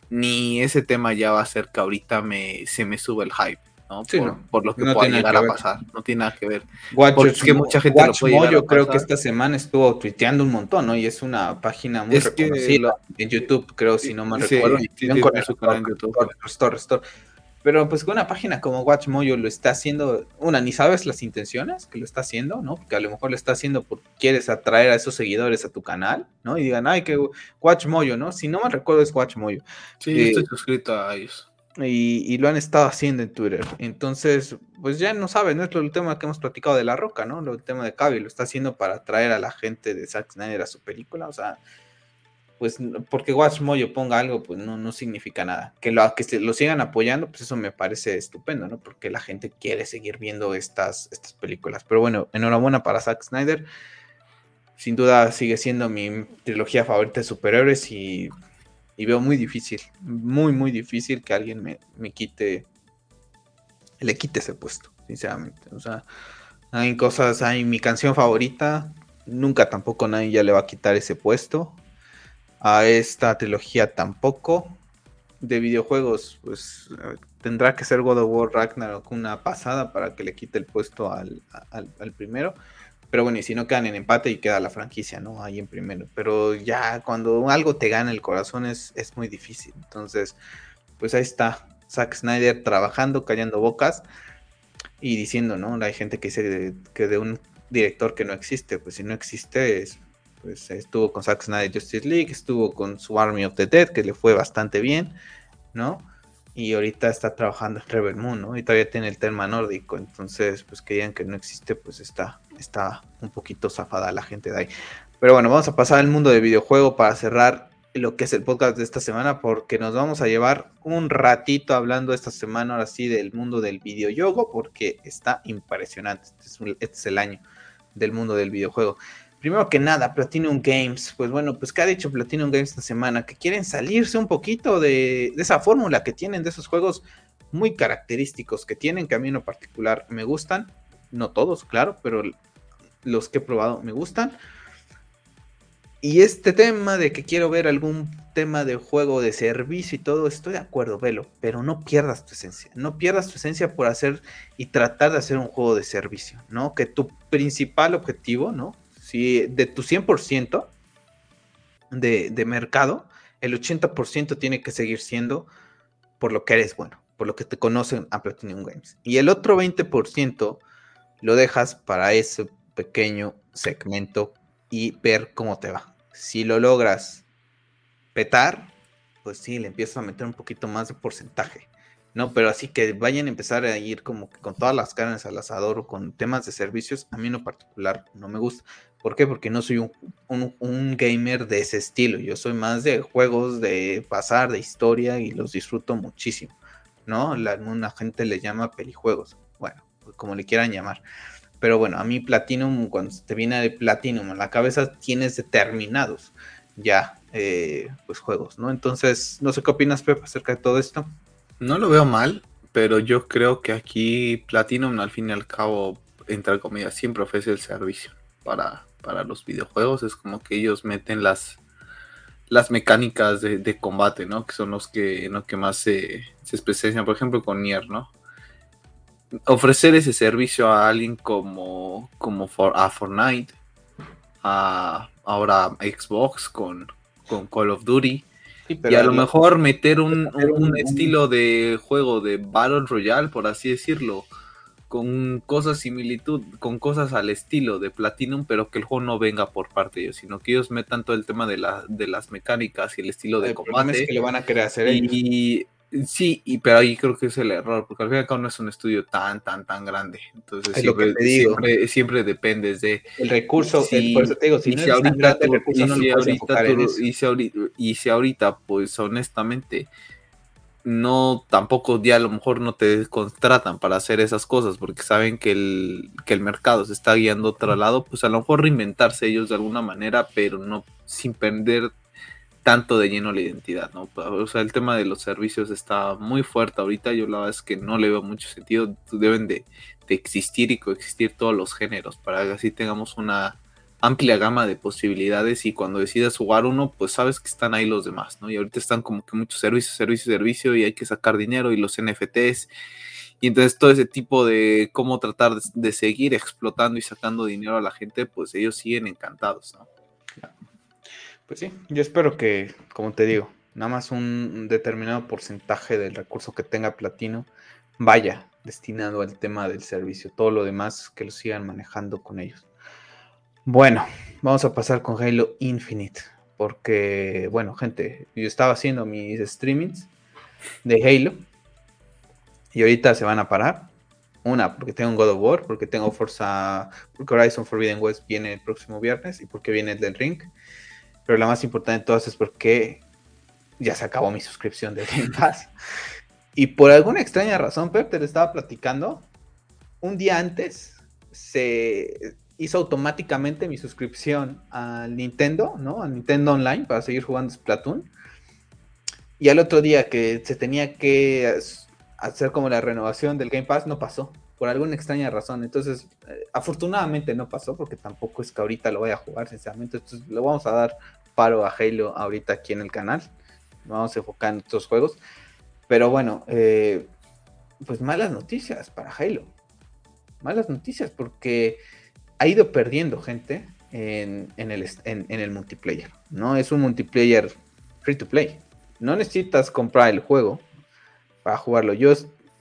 Ni ese tema ya va a ser que ahorita me, se me sube el hype. ¿no? por, lo que pueda llegar a pasar. No tiene nada que ver.
Watch, que mucha gente Watch lo puede Yo creo que esta semana estuvo tuiteando un montón, ¿no? Y es una página muy reconocida en YouTube, creo, si no me sí, recuerdo. Sí, con su canal en YouTube. Restore, Restore. Pero pues con una página como WatchMojo lo está haciendo, una, ni sabes las intenciones que lo está haciendo, ¿no? Porque a lo mejor lo está haciendo porque quieres atraer a esos seguidores a tu canal, ¿no? Y digan, ay, que WatchMojo, ¿no? Si no me recuerdo es WatchMojo.
Sí, eh, estoy suscrito a ellos.
Y, y, lo han estado haciendo en Twitter. Entonces, pues ya no saben, ¿no? Es el tema que hemos platicado de La Roca, ¿no? El tema de Cavi, lo está haciendo para atraer a la gente de Zack Snyder a su película, o sea pues porque Watchmojo ponga algo, pues no, no significa nada. Que lo, que lo sigan apoyando, pues eso me parece estupendo, ¿no? Porque la gente quiere seguir viendo estas, estas películas. Pero bueno, enhorabuena para Zack Snyder. Sin duda sigue siendo mi trilogía favorita de superhéroes y, y veo muy difícil, muy, muy difícil que alguien me, me quite, le quite ese puesto, sinceramente. O sea, hay cosas, hay mi canción favorita, nunca tampoco nadie ya le va a quitar ese puesto a esta trilogía tampoco. De videojuegos, pues tendrá que ser God of War Ragnarok una pasada para que le quite el puesto al, primero. Pero bueno, y si no quedan en empate y queda la franquicia, ¿no? Ahí en primero. Pero ya cuando algo te gana el corazón es, es muy difícil. Entonces, pues ahí está. Zack Snyder trabajando, callando bocas y diciendo, ¿no? Hay gente que dice que de un director que no existe, pues si no existe es pues estuvo con Zack Snyder Justice League, estuvo con su Army of the Dead, que le fue bastante bien. ¿no? Y ahorita está trabajando en Rebel Moon, ¿no? Y todavía tiene el tema nórdico, entonces, pues que digan que no existe, pues está, está un poquito zafada la gente de ahí. Pero bueno, vamos a pasar al mundo del videojuego para cerrar lo que es el podcast de esta semana, porque nos vamos a llevar un ratito hablando esta semana, ahora sí, del mundo del videojuego, porque está impresionante. Este es, este es el año del mundo del videojuego. Primero que nada, Platinum Games, pues bueno, pues ¿qué ha dicho Platinum Games esta semana? Que quieren salirse un poquito de, esa fórmula que tienen, de esos juegos muy característicos que tienen, que a mí en lo particular me gustan, no todos, claro, pero los que he probado me gustan. Y este tema de que quiero ver algún tema de juego de servicio y todo, estoy de acuerdo, velo, pero no pierdas tu esencia, no pierdas tu esencia por hacer y tratar de hacer un juego de servicio, ¿no? Que tu principal objetivo, ¿no? De tu 100% de, de mercado, el 80% tiene que seguir siendo por lo que eres bueno, por lo que te conocen a Platinum Games. Y el otro 20% lo dejas para ese pequeño segmento y ver cómo te va. Si lo logras petar, pues sí, le empiezas a meter un poquito más de porcentaje. No, pero así que vayan a empezar a ir como que con todas las carnes al asador o con temas de servicios, a mí en lo particular no me gusta. ¿Por qué? Porque no soy un, gamer de ese estilo. Yo soy más de juegos de pasar, de historia y los disfruto muchísimo. ¿No? La, gente le llama pelijuegos. Bueno, como le quieran llamar. Pero bueno, a mí Platinum, cuando te viene de Platinum en la cabeza, tienes determinados ya eh, pues juegos, ¿no? Entonces, no sé qué opinas, Pep, acerca de todo esto.
No lo veo mal, pero yo creo que aquí Platinum al fin y al cabo, entre comillas, siempre ofrece el servicio para, para los videojuegos, es como que ellos meten las, las mecánicas de, combate, ¿no? Que son los que, ¿no? que más se, se especializan, por ejemplo, con Nier, ¿no? Ofrecer ese servicio a alguien como, como a Fortnite, a ahora Xbox con, con Call of Duty, y a lo mejor meter un, un, estilo de juego de Battle Royale, por así decirlo, con cosas similitud, con cosas al estilo de Platinum, pero que el juego no venga por parte de ellos, sino que ellos metan todo el tema de, la, de las mecánicas y el estilo de combate.
que le van a querer hacer
y, sí, y, pero ahí creo que es el error, porque al fin y al cabo no es un estudio tan, tan, tan grande. Entonces siempre, siempre, siempre, dependes de...
El recurso, si, por eso te digo, si, no ahorita,
y si ahorita, pues honestamente no tampoco ya a lo mejor no te contratan para hacer esas cosas porque saben que el, que el mercado se está guiando a otro lado, pues a lo mejor reinventarse ellos de alguna manera, pero no sin perder tanto de lleno la identidad, ¿no? O sea, el tema de los servicios está muy fuerte ahorita, yo la verdad es que no le veo mucho sentido, deben de, existir y coexistir todos los géneros para que así tengamos una amplia gama de posibilidades y cuando decidas jugar uno, pues sabes que están ahí los demás, ¿no? Y ahorita están como que muchos servicios, servicio, servicio y hay que sacar dinero y los NFTs. Y entonces todo ese tipo de cómo tratar de, seguir explotando y sacando dinero a la gente, pues ellos siguen encantados, ¿no?
Pues sí, yo espero que, como te digo, nada más un determinado porcentaje del recurso que tenga Platino vaya destinado al tema del servicio. Todo lo demás que lo sigan manejando con ellos. Bueno, vamos a pasar con Halo Infinite. Porque, bueno, gente, yo estaba haciendo mis streamings de Halo. Y ahorita se van a parar. Una, porque tengo God of War, porque tengo Forza, porque Horizon Forbidden West viene el próximo viernes y porque viene el del Ring. Pero la más importante de todas es porque ya se acabó mi suscripción de Game Pass. Y por alguna extraña razón, Pep, te lo estaba platicando. Un día antes se hizo automáticamente mi suscripción al Nintendo, ¿no? Al Nintendo Online para seguir jugando Splatoon. Y al otro día que se tenía que hacer como la renovación del Game Pass, no pasó, por alguna extraña razón. Entonces, eh, afortunadamente no pasó, porque tampoco es que ahorita lo vaya a jugar, sinceramente. Entonces, le vamos a dar paro a Halo ahorita aquí en el canal. Vamos a enfocar en estos juegos. Pero bueno, eh, pues malas noticias para Halo. Malas noticias porque ha ido perdiendo gente en, el, en, el multiplayer. No es un multiplayer free to play. No necesitas comprar el juego para jugarlo. Yo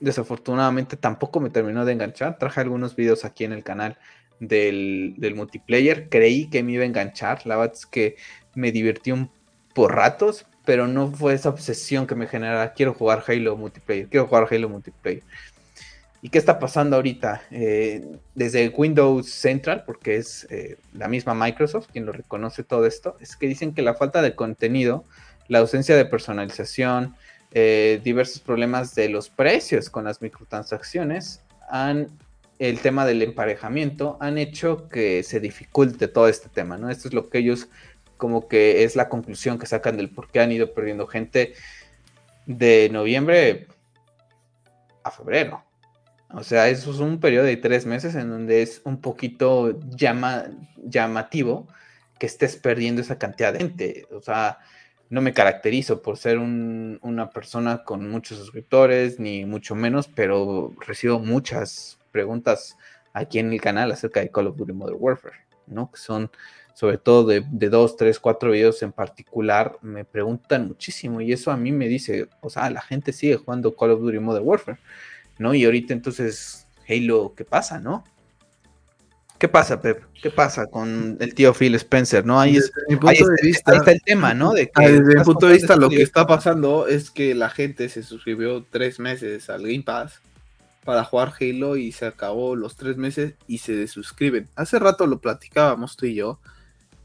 desafortunadamente tampoco me terminó de enganchar. Traje algunos videos aquí en el canal del, multiplayer. Creí que me iba a enganchar. La verdad es que me divirtió un por ratos, pero no fue esa obsesión que me generaba, quiero jugar Halo multiplayer, quiero jugar Halo multiplayer. ¿Y qué está pasando ahorita? Eh, desde Windows Central, porque es eh, la misma Microsoft quien lo reconoce todo esto, es que dicen que la falta de contenido, la ausencia de personalización, eh, diversos problemas de los precios con las microtransacciones, han, el tema del emparejamiento, han hecho que se dificulte todo este tema, ¿no? Esto es lo que ellos como que es la conclusión que sacan del por qué han ido perdiendo gente de noviembre a febrero. O sea, eso es un periodo de tres meses en donde es un poquito llama, llamativo que estés perdiendo esa cantidad de gente. O sea, no me caracterizo por ser una persona con muchos suscriptores, ni mucho menos, pero recibo muchas preguntas aquí en el canal acerca de Call of Duty Modern Warfare, ¿no? Que son sobre todo de, de, dos, tres, cuatro videos en particular, me preguntan muchísimo y eso a mí me dice, o sea, la gente sigue jugando Call of Duty Modern Warfare, ¿no? Y ahorita entonces, Halo, ¿qué pasa, no? ¿Qué pasa, Pep? ¿Qué pasa con el tío Phil Spencer? ¿no? Ahí, es, ahí, está, el tema, ¿no?
De que desde mi punto de vista, lo que está pasando es que la gente se suscribió tres meses al Game Pass para jugar Halo y se acabó los tres meses y se desuscriben. Hace rato lo platicábamos tú y yo.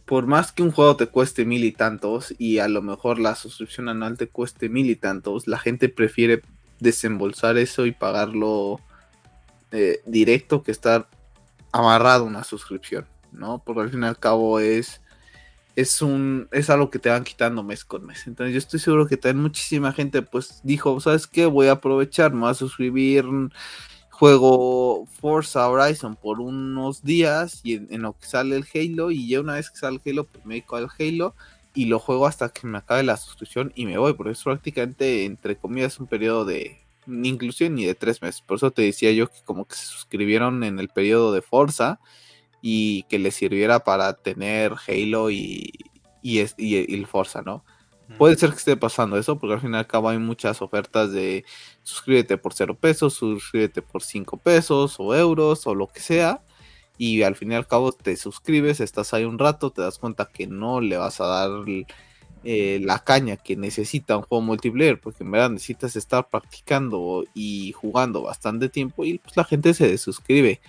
Por más que un juego te cueste mil y tantos y a lo mejor la suscripción anual te cueste mil y tantos, la gente prefiere desembolsar eso y pagarlo eh, directo que estar amarrado una suscripción, ¿no? Porque al fin y al cabo es, es un, es algo que te van quitando mes con mes. Entonces yo estoy seguro que también muchísima gente pues dijo, ¿sabes qué? Voy a aprovechar, me voy a suscribir, juego Forza Horizon por unos días y en, lo que sale el Halo y ya una vez que sale el Halo pues me dedico al Halo y lo juego hasta que me acabe la suscripción y me voy, porque es prácticamente entre comillas un periodo de ni inclusive ni de tres meses. Por eso te decía yo que como que se suscribieron en el periodo de Forza y que les sirviera para tener Halo y, y, el Forza, ¿no? Puede ser que esté pasando eso, porque al fin y al cabo hay muchas ofertas de suscríbete por cero pesos, suscríbete por cinco pesos o euros o lo que sea. Y al fin y al cabo te suscribes, estás ahí un rato, te das cuenta que no le vas a dar eh, la caña que necesita un juego multiplayer, porque en verdad necesitas estar practicando y jugando bastante tiempo y pues la gente se desuscribe.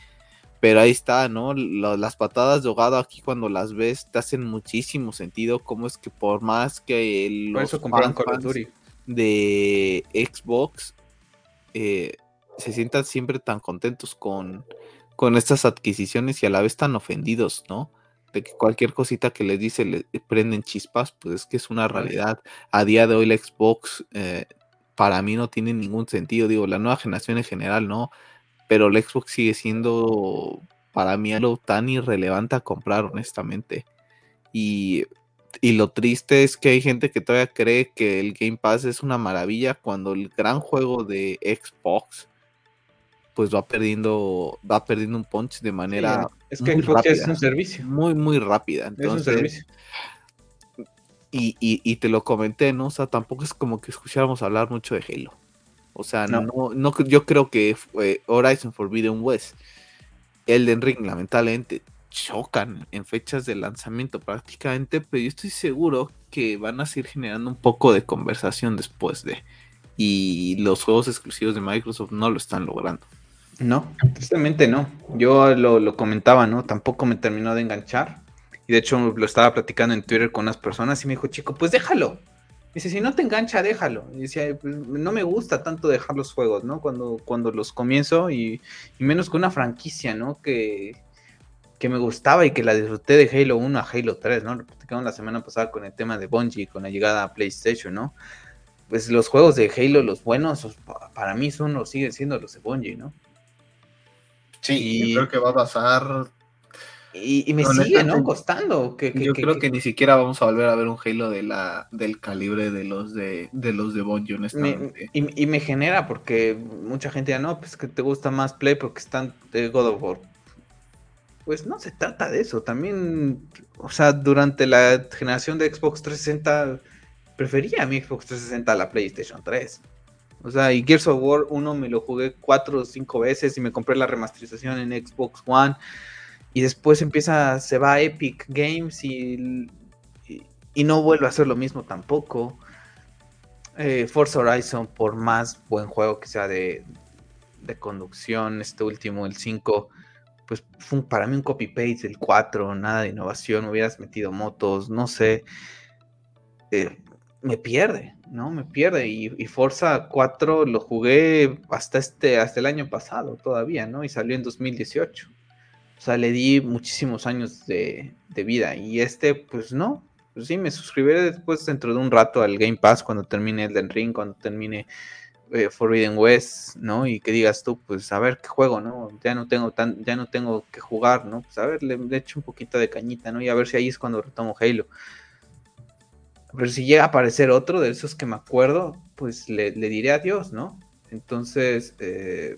Pero ahí está, ¿no? las patadas de ahogado aquí cuando las ves te hacen muchísimo sentido. Como es que por más que
los
de Xbox eh, se sientan siempre tan contentos con, con estas adquisiciones y a la vez tan ofendidos, ¿no? De que cualquier cosita que les dice le prenden chispas, pues es que es una realidad. A día de hoy la Xbox eh, para mí no tiene ningún sentido, digo, la nueva generación en general no, pero la Xbox sigue siendo para mí algo tan irrelevante a comprar, honestamente. Y, y lo triste es que hay gente que todavía cree que el Game Pass es una maravilla cuando el gran juego de Xbox pues va perdiendo, va perdiendo un punch de manera.
es que muy es un servicio.
Muy, muy rápida. Entonces, es un servicio. Y, y, te lo comenté, ¿no? O sea, tampoco es como que escucháramos hablar mucho de Halo. O sea, no, no, yo creo que fue Horizon Forbidden West, Elden Ring, lamentablemente, chocan en fechas de lanzamiento prácticamente, pero yo estoy seguro que van a seguir generando un poco de conversación después de. Y los juegos exclusivos de Microsoft no lo están logrando.
No, tristemente no. Yo lo, comentaba, ¿no? Tampoco me terminó de enganchar. Y de hecho lo estaba platicando en Twitter con unas personas y me dijo, chico, pues déjalo. Dice, si no te engancha, déjalo. Y decía, pues, no me gusta tanto dejar los juegos, ¿no? Cuando, cuando los comienzo y, menos con una franquicia, ¿no? Que, que me gustaba y que la disfruté de Halo 1 a Halo 3, ¿no? Lo platicamos la semana pasada con el tema de Bungie, con la llegada a PlayStation, ¿no? Pues los juegos de Halo, los buenos, para mí son los siguen siendo los de Bungie, ¿no?
Sí, creo que va a pasar.
Y, me sigue, ¿no? Costando.
Que, yo creo que, ni siquiera vamos a volver a ver un Halo de la, del calibre de los de, de los de Bungie, honestamente.
y, me genera, porque mucha gente ya no, pues que te gusta más Play porque están de God of War. Pues no se trata de eso. También, o sea, durante la generación de Xbox 360, prefería mi Xbox 360 a la PlayStation 3. O sea, y Gears of War 1 me lo jugué cuatro o cinco veces y me compré la remasterización en Xbox One. Y después empieza, se va a Epic Games y, y, no vuelve a hacer lo mismo tampoco. eh, Forza Horizon, por más buen juego que sea de, conducción, este último, el 5, pues fue para mí un copy-paste del 4, nada de innovación, hubieras metido motos, no sé. Eh, me pierde, ¿no? Me pierde. Y, Forza 4 lo jugué hasta, este, hasta el año pasado todavía, ¿no? Y salió en 2018. O sea, le di muchísimos años de, vida. Y este, pues no. Pues sí, me suscribiré después dentro de un rato al Game Pass cuando termine el Ring, cuando termine eh, Forbidden West, ¿no? Y que digas tú, pues a ver qué juego, ¿no? Ya no tengo tan, ya no tengo que jugar, ¿no? Pues a ver, le echo un poquito de cañita, ¿no? Y a ver si ahí es cuando retomo Halo. Pero si llega a aparecer otro de esos que me acuerdo, pues le, diré adiós, ¿no? Entonces, eh,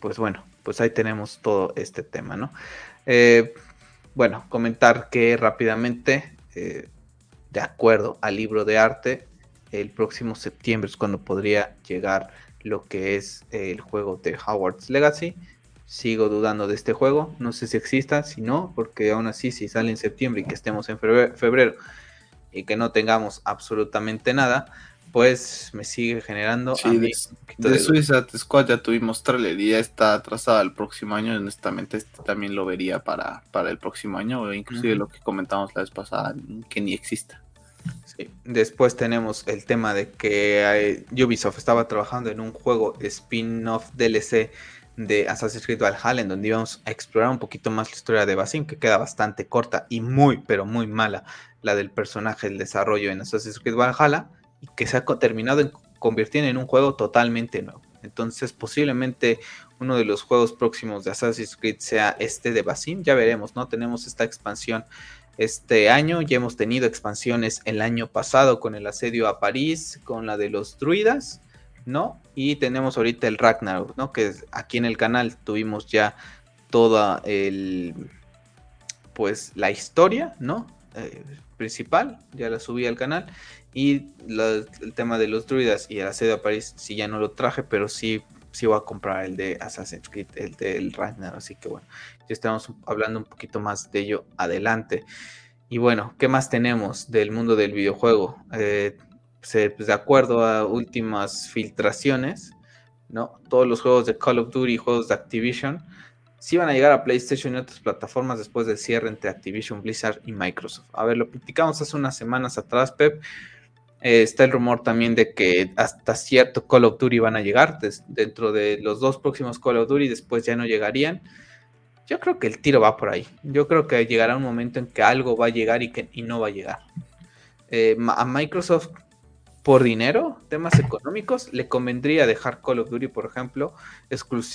pues bueno, pues ahí tenemos todo este tema, ¿no? Eh, bueno, comentar que rápidamente, eh, de acuerdo al libro de arte, el próximo septiembre es cuando podría llegar lo que es el juego de Howard's Legacy. Sigo dudando de este juego, no sé si exista, si no, porque aún así si sale en septiembre y que estemos en febrero y que no tengamos absolutamente nada, pues me sigue generando.
Sí, de, de, Suiza Squad ya tuvimos trailer y ya está atrasada el próximo año. Honestamente, este también lo vería para, para el próximo año, o inclusive lo que comentamos la vez pasada, que ni exista.
Sí. Después tenemos el tema de que Ubisoft estaba trabajando en un juego spin-off DLC de Assassin's Creed Valhalla, en donde íbamos a explorar un poquito más la historia de Basim, que queda bastante corta y muy, pero muy mala la del personaje, el desarrollo en Assassin's Creed Valhalla, y que se ha terminado en convirtiendo en un juego totalmente nuevo. Entonces, posiblemente uno de los juegos próximos de Assassin's Creed sea este de Basim. Ya veremos, ¿no? Tenemos esta expansión este año. Ya hemos tenido expansiones el año pasado con el asedio a París, con la de los druidas. ¿no? Y tenemos ahorita el Ragnarok, ¿no? Que aquí en el canal tuvimos ya toda el, pues la historia, ¿no? Eh, principal, ya la subí al canal. Y el tema de los druidas y el asedio a París, sí ya no lo traje, pero sí, sí voy a comprar el de Assassin's Creed, el del Ragnarok. Así que bueno, ya estamos hablando un poquito más de ello adelante. Y bueno, ¿qué más tenemos del mundo del videojuego? Eh, pues, de acuerdo a últimas filtraciones, ¿no? Todos los juegos de Call of Duty y juegos de Activision sí van a llegar a PlayStation y otras plataformas después del cierre entre Activision, Blizzard y Microsoft. A ver, lo platicamos hace unas semanas atrás, Pep. Eh, está el rumor también de que hasta cierto Call of Duty van a llegar dentro de los dos próximos Call of Duty, después ya no llegarían. Yo creo que el tiro va por ahí. Yo creo que llegará un momento en que algo va a llegar y que no va a llegar. Eh, a Microsoft por dinero, temas económicos, le convendría dejar Call of Duty, por ejemplo,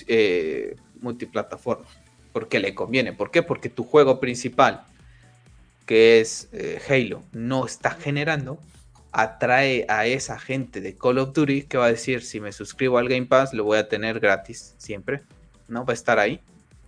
eh, multiplataforma. Porque le conviene. ¿Por qué? Porque tu juego principal, que es eh, Halo, no está generando, atrae a esa gente de Call of Duty que va a decir, si me suscribo al Game Pass, lo voy a tener gratis siempre, ¿no? Va a estar ahí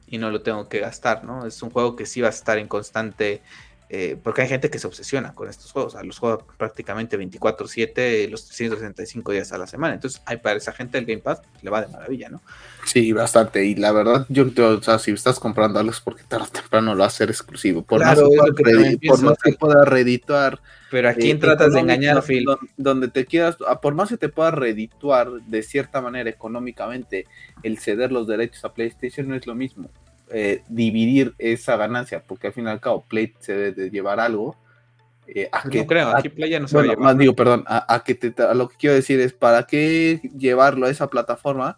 y no lo tengo que gastar, ¿no? Es un juego que sí va a estar en constante eh, porque hay gente que se obsesiona con estos juegos, o sea, los juega prácticamente 24/7, los 365 días a la semana. Entonces, hay para esa gente el Game Pass le va de maravilla, ¿no?
Sí, bastante. Y la verdad, yo o sea, si estás comprando algo es porque tarde o temprano lo va a hacer exclusivo. Por más que, por más que pueda reedituar.
Pero aquí eh, tratas de engañar, Phil.
Donde te quieras, por más que te pueda reedituar de cierta manera económicamente, el ceder los derechos a PlayStation no es lo mismo. Eh, dividir esa ganancia, porque al fin y al cabo Play se debe de llevar algo.
Eh, a que, no creo, aquí Play ya no se
va a llevar. Más digo, perdón, a, que te, lo que quiero decir es, ¿para qué llevarlo a esa plataforma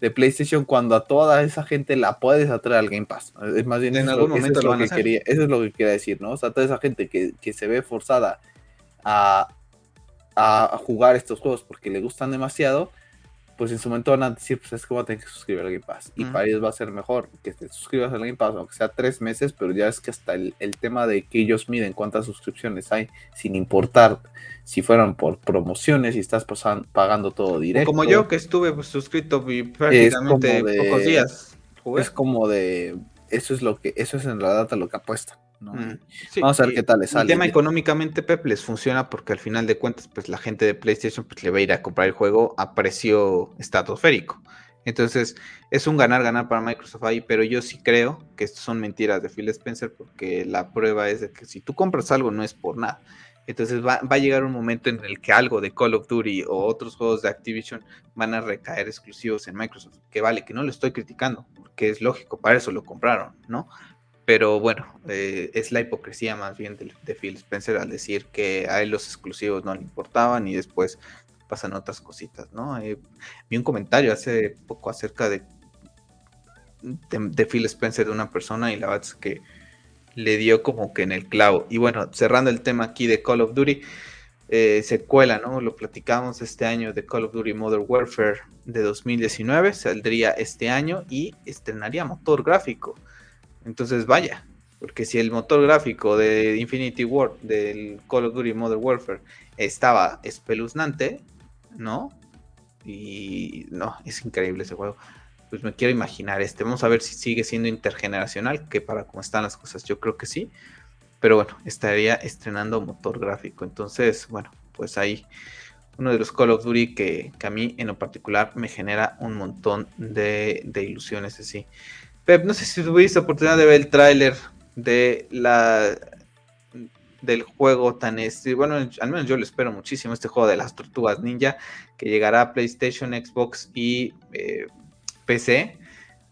de PlayStation cuando a toda esa gente la puedes atraer al Game Pass? Es más bien, en algún momento lo, que quería, eso es lo que quería decir, ¿no? O sea, toda esa gente que, que se ve forzada a, a jugar estos juegos porque le gustan demasiado, pues en su momento van a decir, pues es que voy a tener que suscribir al Game Pass. Y para ellos va a ser mejor que te suscribas al Game Pass, aunque sea tres meses, pero ya es que hasta el, tema de que ellos miden cuántas suscripciones hay, sin importar si fueran por promociones y estás pagando todo directo.
Como yo que estuve pues, suscrito prácticamente pocos días.
Es como de, eso es lo que, eso es en la data lo que apuesta. Mm, Vamos a ver qué tal les sale.
El tema económicamente, Pep, les funciona porque al final de cuentas, pues la gente de PlayStation pues, le va a ir a comprar el juego a precio estratosférico. Entonces, es un ganar-ganar para Microsoft ahí, pero yo sí creo que esto son mentiras de Phil Spencer porque la prueba es de que si tú compras algo no es por nada. Entonces va, va, a llegar un momento en el que algo de Call of Duty o otros juegos de Activision van a recaer exclusivos en Microsoft. Que vale, que no lo estoy criticando, porque es lógico, para eso lo compraron, ¿no? Pero bueno, eh, es la hipocresía más bien de, Phil Spencer al decir que a él los exclusivos no le importaban y después pasan otras cositas, ¿no? Eh, vi un comentario hace poco acerca de Phil Spencer de una persona y la verdad es que le dio como que en el clavo. Y bueno, cerrando el tema aquí de Call of Duty, eh, secuela, ¿no? Lo platicamos este año de Call of Duty Modern Warfare de 2019, saldría este año y estrenaría motor gráfico. Entonces vaya, porque si el motor gráfico de Infinity War, del Call of Duty Modern Warfare, estaba espeluznante, ¿no? Y no, es increíble ese juego pues me quiero imaginar este. Vamos a ver si sigue siendo intergeneracional, que para cómo están las cosas yo creo que sí. Pero bueno, estaría estrenando motor gráfico. Entonces, bueno, pues ahí uno de los Call of Duty que, a mí en lo particular me genera un montón de, de ilusiones así. Pep, no sé si tuviste oportunidad de ver el tráiler de la del juego tan este, bueno, al menos yo lo espero muchísimo, este juego de las tortugas ninja, que llegará a PlayStation, Xbox y eh, PC,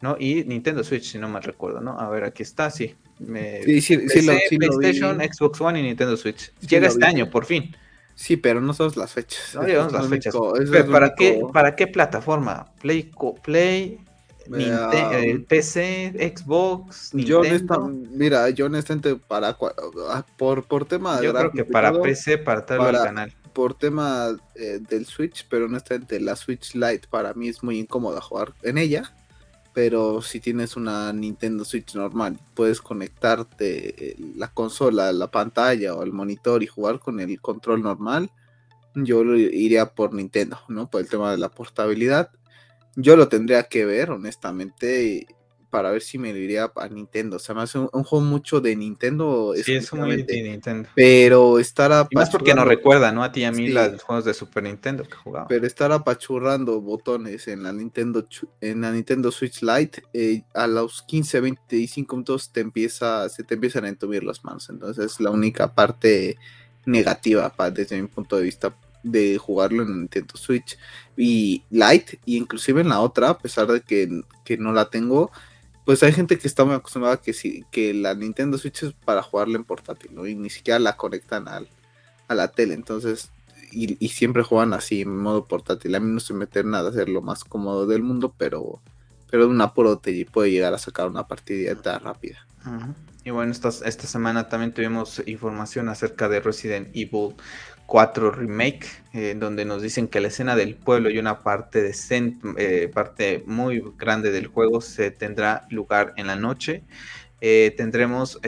¿no? Y Nintendo Switch, si no mal recuerdo, ¿no? A ver, aquí está, sí. Me,
sí, sí,
PC,
sí, lo, sí
PlayStation, Xbox One y Nintendo Switch. Llega este año, por fin.
Sí, pero no sabes las fechas.
No llevamos las fechas. Pero, ¿para, qué, ¿Para qué plataforma? Play, Play Nintendo, eh, PC, Xbox,
Nintendo. Yo honesta, mira, yo honestamente para ah, por, por tema
Yo creo que para PC, para traerlo al canal.
Por tema eh, del Switch, pero honestamente la Switch Lite para mí es muy incómoda jugar en ella. Pero si tienes una Nintendo Switch normal, puedes conectarte la consola, la pantalla o el monitor y jugar con el control normal. Yo iría por Nintendo, ¿no? Por el tema de la portabilidad yo lo tendría que ver, honestamente, para ver si me iría a Nintendo. O sea, me hace un, un juego mucho de Nintendo.
Sí, es muy de Nintendo.
Pero estar apachurrando.
Y más porque nos recuerda, ¿no? A ti y a mí sí. los juegos de Super Nintendo que jugaba.
Pero estar apachurrando botones en la Nintendo en la Nintendo Switch Lite, eh, a los 15, 25 minutos te empieza, se te empiezan a entumir las manos. Entonces es la única parte negativa para, desde mi punto de vista de jugarlo en Nintendo Switch y Lite, y inclusive en la otra, a pesar de que, que, no la tengo, pues hay gente que está muy acostumbrada que, si, que la Nintendo Switch es para jugarla en portátil, ¿no? Y ni siquiera la conectan al, a la tele, entonces, y, y, siempre juegan así, en modo portátil. A mí no se meter nada a ser lo más cómodo del mundo, pero, pero un apuro te puede llegar a sacar una partidita rápida.
Uh. Y bueno, esta, esta semana también tuvimos información acerca de Resident Evil 4 Remake, eh, donde nos dicen que la escena del pueblo y una parte, de eh, parte muy grande del juego se tendrá lugar en la noche. Eh, tendremos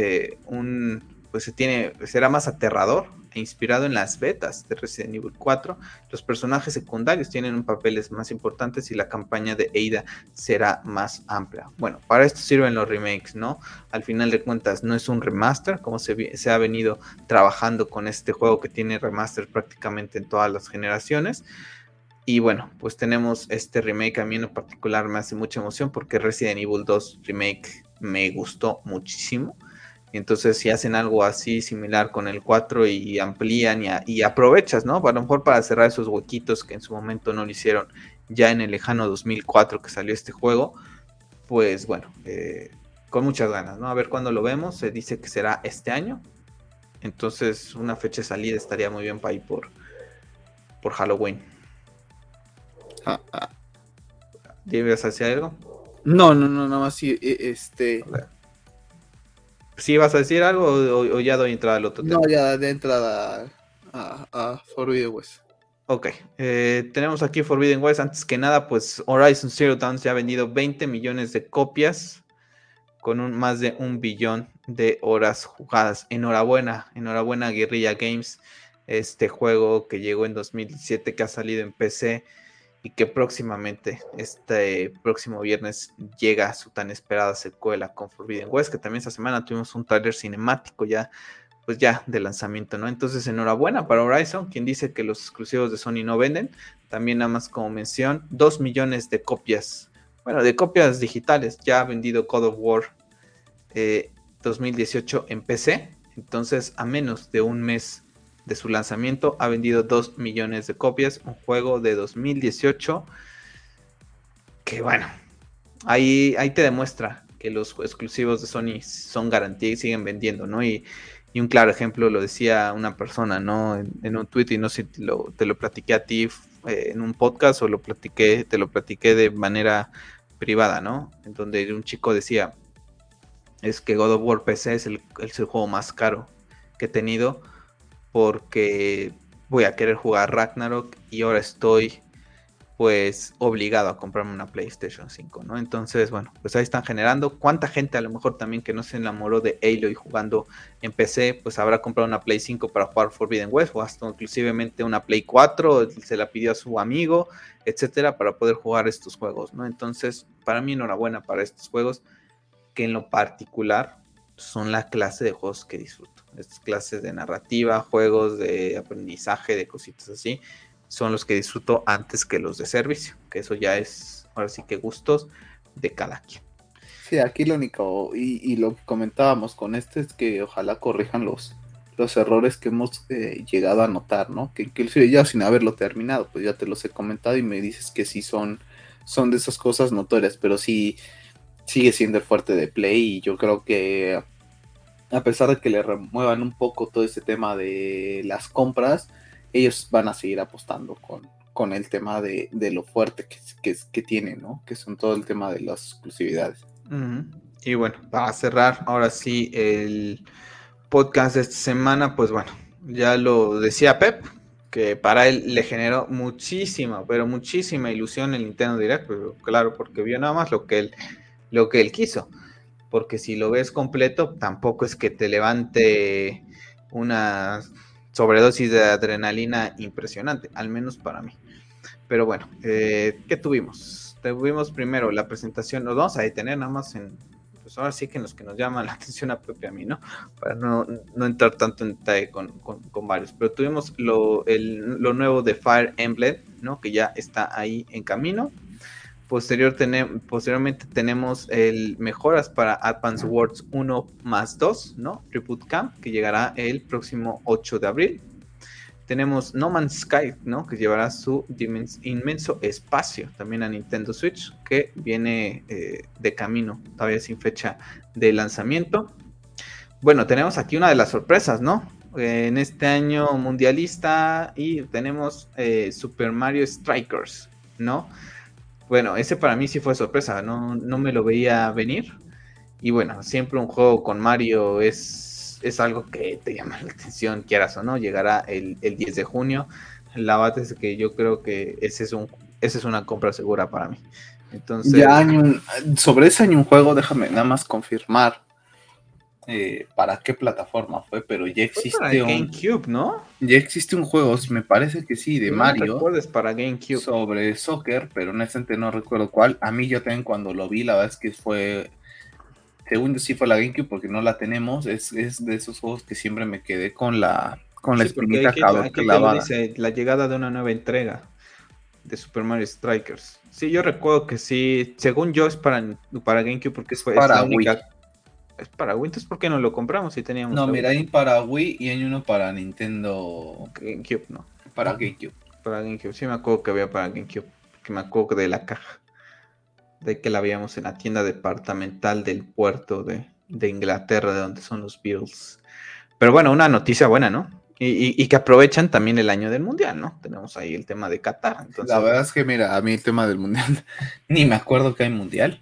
un, pues se tiene, será más aterrador, e inspirado en las betas de Resident Evil 4. Los personajes secundarios tienen papeles más importantes y la campaña de Ada será más amplia. Bueno, para esto sirven los remakes, ¿no? Al final de cuentas no es un remaster, como se, se ha venido trabajando con este juego que tiene remaster prácticamente en todas las generaciones. Y bueno, pues tenemos este remake. A mí en particular me hace mucha emoción porque Resident Evil 2 Remake me gustó muchísimo. Entonces, si hacen algo así similar con el 4 y amplían y, a, y, aprovechas, ¿no? A lo mejor para cerrar esos huequitos que en su momento no lo hicieron ya en el lejano 2004 que salió este juego, pues bueno, eh, con muchas ganas, ¿no? A ver cuándo lo vemos. Se dice que será este año. Entonces, una fecha de salida estaría muy bien para ir por, por Halloween.
Ah, ah.
¿Debes hacer algo?
No, no, no, nada más sí, este.
¿Sí vas a decir algo o, o, ya doy entrada al otro
tema? No, ya de entrada a, a Forbidden West.
Ok, eh, tenemos aquí Forbidden West. Antes que nada, pues Horizon Zero Dawn se ha vendido 20 millones de copias con un, más de un billón de horas jugadas. Enhorabuena, enhorabuena Guerrilla Games. Este juego que llegó en 2017, que ha salido en PC y que próximamente, este próximo viernes, llega su tan esperada secuela con Forbidden West, que también esta semana tuvimos un trailer cinemático ya, pues ya de lanzamiento, ¿no? Entonces, enhorabuena para Horizon, quien dice que los exclusivos de Sony no venden. También nada más como mención, 2 millones de copias, bueno, de copias digitales, ya ha vendido God of War eh, 2018 en PC. Entonces, a menos de un mes de su lanzamiento ha vendido 2 millones de copias, un juego de 2018 que bueno, ahí, ahí te demuestra que los exclusivos de Sony son garantía y siguen vendiendo, ¿no? Y, un claro ejemplo lo decía una persona, ¿no? En, un tweet y no sé si te lo platiqué a ti eh, en un podcast o lo platiqué, te lo platiqué de manera privada, ¿no? En donde un chico decía, es que God of War PC es el, el juego más caro que he tenido porque voy a querer jugar Ragnarok y ahora estoy pues obligado a comprarme una PlayStation 5, ¿no? Entonces, bueno, pues ahí están generando. ¿Cuánta gente a lo mejor también que no se enamoró de Halo y jugando en PC, pues habrá comprado una Play 5 para jugar Forbidden West o hasta inclusivemente una Play 4, se la pidió a su amigo, etcétera, para poder jugar estos juegos, ¿no? Entonces, para mí enhorabuena para estos juegos que en lo particular son la clase de juegos que disfruto. Estas clases de narrativa, juegos de aprendizaje, de cositas así son los que disfruto antes que los de servicio, que eso ya es, ahora sí que gustos de cada quien.
Sí, aquí lo único, y, lo que comentábamos con este es que ojalá corrijan los, los errores que hemos eh, llegado a notar, ¿no? Que inclusive ya sin haberlo terminado, pues ya te los he comentado y me dices que sí son, son de esas cosas notorias, pero sí sigue siendo fuerte de Play y yo creo que a pesar de que le remuevan un poco todo ese tema de las compras, ellos van a seguir apostando con, con el tema de, lo fuerte que, que, tiene, ¿no? Que son todo el tema de las exclusividades.
Y bueno, para cerrar, ahora sí, el podcast de esta semana, pues bueno, ya lo decía Pep, que para él le generó muchísima, pero muchísima ilusión el Nintendo Direct, pero claro, porque vio nada más lo que él, lo que él quiso. Porque si lo ves completo, tampoco es que te levante una sobredosis de adrenalina impresionante, al menos para mí. Pero bueno, eh, ¿qué tuvimos? Tuvimos primero la presentación, nos vamos a detener nada más en, pues ahora sí que en los que nos llaman la atención a Pepe a mí, ¿no? Para no, entrar tanto en detalle con, varios. Pero tuvimos lo, lo nuevo de Fire Emblem, ¿no? Que ya está ahí en camino. Posterior posteriormente tenemos el mejoras para Advance Wars 1 más 2, ¿no? Reboot Camp, que llegará el próximo 8 de abril. Tenemos No Man's Sky, ¿no? Que llevará su inmenso espacio también a Nintendo Switch, que viene eh, de camino, todavía sin fecha de lanzamiento. Bueno, tenemos aquí una de las sorpresas, ¿no? en este año mundialista y tenemos eh, Super Mario Strikers, ¿no? Bueno, ese para mí sí fue sorpresa, no, no me lo veía venir. Y bueno, siempre un juego con Mario es, es algo que te llama la atención, quieras o no. Llegará el, 10 de junio. La base es que yo creo que ese es, un, es una compra segura para mí. Entonces,
sobre ese año un juego, déjame nada más confirmar eh, para qué plataforma fue, pero ya existe
para un GameCube, ¿no?
Ya existe un juego, me parece que sí, de Mario.
para GameCube.
Sobre soccer, pero honestamente no recuerdo cuál. A mí yo también cuando lo vi, la verdad es que fue según yo sí fue la GameCube porque no la tenemos, es, de esos juegos que siempre me quedé con la con la espinita
dice, la llegada de una nueva entrega de Super Mario Strikers. Sí, yo recuerdo que sí, según yo es para, para GameCube porque fue
para la única
es para Wii, entonces ¿por qué no lo compramos si teníamos?
No, mira, hay para Wii y hay uno para Nintendo
GameCube, ¿no?
Para GameCube.
Para GameCube, sí me acuerdo que había para GameCube, que me acuerdo de la caja, de que la veíamos en la tienda departamental del puerto de, Inglaterra, de donde son los Beatles. Pero bueno, una noticia buena, ¿no? Y, que aprovechan también el año del mundial, ¿no? Tenemos ahí el tema de Qatar.
Entonces... La verdad es que, mira, a mí el tema del mundial, ni me acuerdo que hay mundial.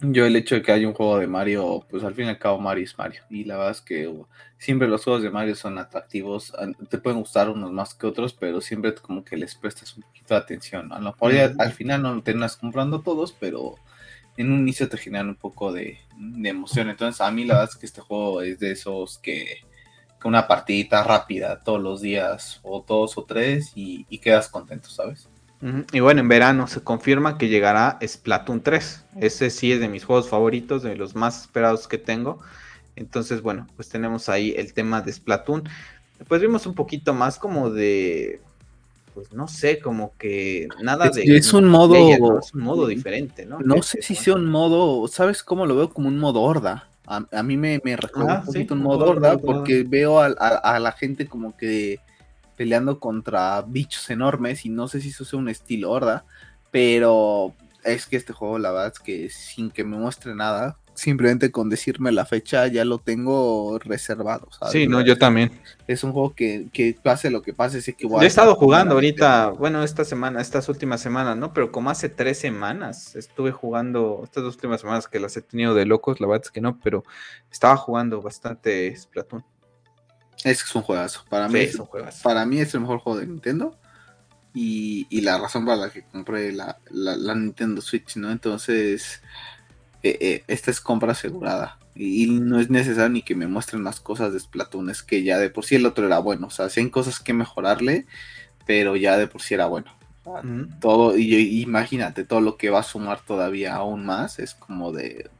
Yo el hecho de que haya un juego de Mario, pues al fin y al cabo Mario es Mario. Y la verdad es que siempre los juegos de Mario son atractivos. Te pueden gustar unos más que otros, pero siempre como que les prestas un poquito de atención. A lo mejor al final no terminas comprando todos, pero en un inicio te generan un poco de, emoción. Entonces a mí la verdad es que este juego es de esos que, que una partidita rápida todos los días, o dos o tres, y, y quedas contento, ¿sabes?
Y bueno, en verano se confirma que llegará Splatoon 3. Ese sí es de mis juegos favoritos, de los más esperados que tengo. Entonces, bueno, pues tenemos ahí el tema de Splatoon. Después vimos un poquito más como de, pues no sé, como que nada de...
Es un modo...
Es un modo diferente, ¿no?
No sé si sea un modo, ¿sabes cómo lo veo? Como un modo horda. A, mí me, me recuerda ah, un poquito un modo horda porque veo a, la gente como que peleando contra bichos enormes y no sé si eso sea un estilo horda, pero es que este juego la verdad es que sin que me muestre nada, simplemente con decirme la fecha ya lo tengo reservado.
Sí, no, yo también.
Es un juego que, pase lo que pase, sé que
voy he estado jugando ahorita, bueno, esta semana, estas últimas semanas, ¿no? Pero como hace tres semanas estuve jugando, estas dos últimas semanas que las he tenido de locos, la verdad es que no, pero estaba jugando bastante Splatoon.
Es que es un juegazo. Para mí es un juegazo. Para mí es el mejor juego de Nintendo. Y, la razón para la que compré la, la Nintendo Switch, ¿no? Entonces, eh, eh, esta es compra asegurada. Y, no es necesario ni que me muestren más cosas de Splatoon, es que ya de por sí el otro era bueno. O sea, si hay cosas que mejorarle, pero ya de por sí era bueno. Todo, y, imagínate, todo lo que va a sumar todavía aún más es como de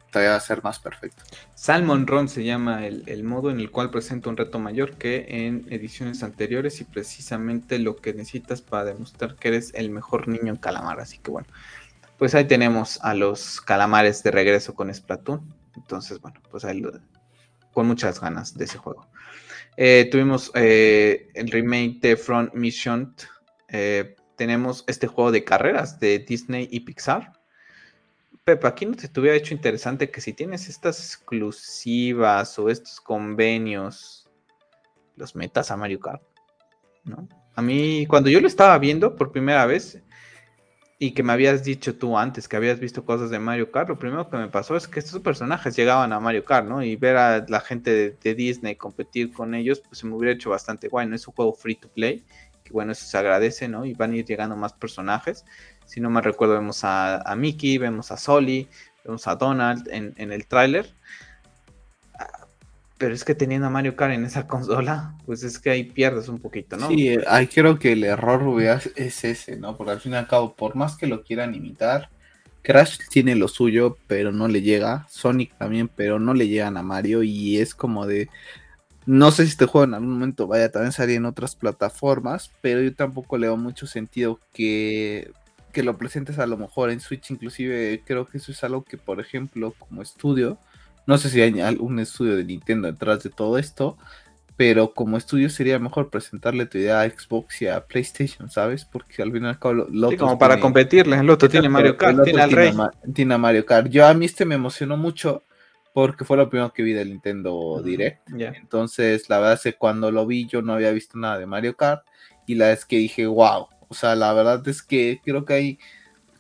ser más perfecto.
Salmon Run se llama el, el, modo en el cual presenta un reto mayor que en ediciones anteriores y precisamente lo que necesitas para demostrar que eres el mejor niño en calamar. Así que bueno, pues ahí tenemos a los calamares de regreso con Splatoon. Entonces, bueno, pues ahí con muchas ganas de ese juego. Eh, tuvimos eh, el remake de Front Mission. Eh, tenemos este juego de carreras de Disney y Pixar. Pepe, aquí no te hubiera hecho interesante que si tienes estas exclusivas o estos convenios, los metas a Mario Kart. ¿no? A mí, cuando yo lo estaba viendo por primera vez, y que me habías dicho tú antes que habías visto cosas de Mario Kart, lo primero que me pasó es que estos personajes llegaban a Mario Kart, ¿no? Y ver a la gente de, Disney competir con ellos, pues se me hubiera hecho bastante guay, ¿no? Es un juego free to play, que bueno, eso se agradece, ¿no? Y van a ir llegando más personajes. Si no me recuerdo, vemos a, Mickey, vemos a Soli, vemos a Donald en, el tráiler. Pero es que teniendo a Mario Kart en esa consola, pues es que ahí pierdes un poquito, ¿no?
Sí, ahí creo que el error es ese, ¿no? Porque al fin y al cabo, por más que lo quieran imitar, Crash tiene lo suyo, pero no le llega. Sonic también, pero no le llegan a Mario. Y es como de. No sé si este juego en algún momento vaya también salir en otras plataformas, pero yo tampoco le veo mucho sentido que, que lo presentes a lo mejor en Switch. Inclusive creo que eso es algo que, por ejemplo, como estudio no sé si hay algún estudio de Nintendo detrás de todo esto, pero como estudio sería mejor presentarle tu idea a Xbox y a PlayStation, ¿sabes? Porque al final
sí, como para competirle, el otro tiene Mario Kart, tiene al Rey.
Tiene Mario Kart. Yo a mí este me emocionó mucho porque fue lo primero que vi del Nintendo Direct. Entonces, la verdad es que cuando lo vi yo no había visto nada de Mario Kart y la vez que dije, wow, o sea, la verdad es que creo que hay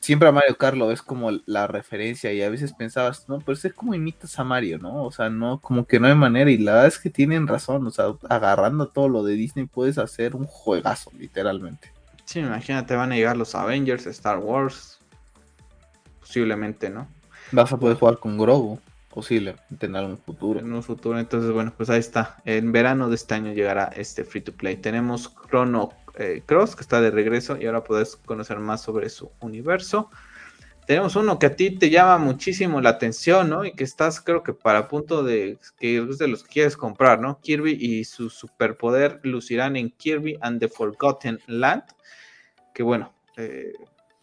siempre a Mario Kart lo ves como la referencia y a veces pensabas, no, pero es como imitas a Mario, ¿no? O sea, no, como que no hay manera y la verdad es que tienen razón, o sea, agarrando todo lo de Disney puedes hacer un juegazo, literalmente.
Sí, imagínate, van a llegar los Avengers, Star Wars, posiblemente, ¿no?
Vas a poder jugar con Grogu, posiblemente en algún futuro.
En un futuro, entonces, bueno, pues ahí está. En verano de este año llegará este free to play. Tenemos Chrono eh, Cross, que está de regreso y ahora puedes conocer más sobre su universo. Tenemos uno que a ti te llama muchísimo la atención, ¿no? Y que estás, creo que para punto de que es de los que quieres comprar, ¿no? Kirby y su superpoder lucirán en Kirby and the Forgotten Land. Que bueno, eh,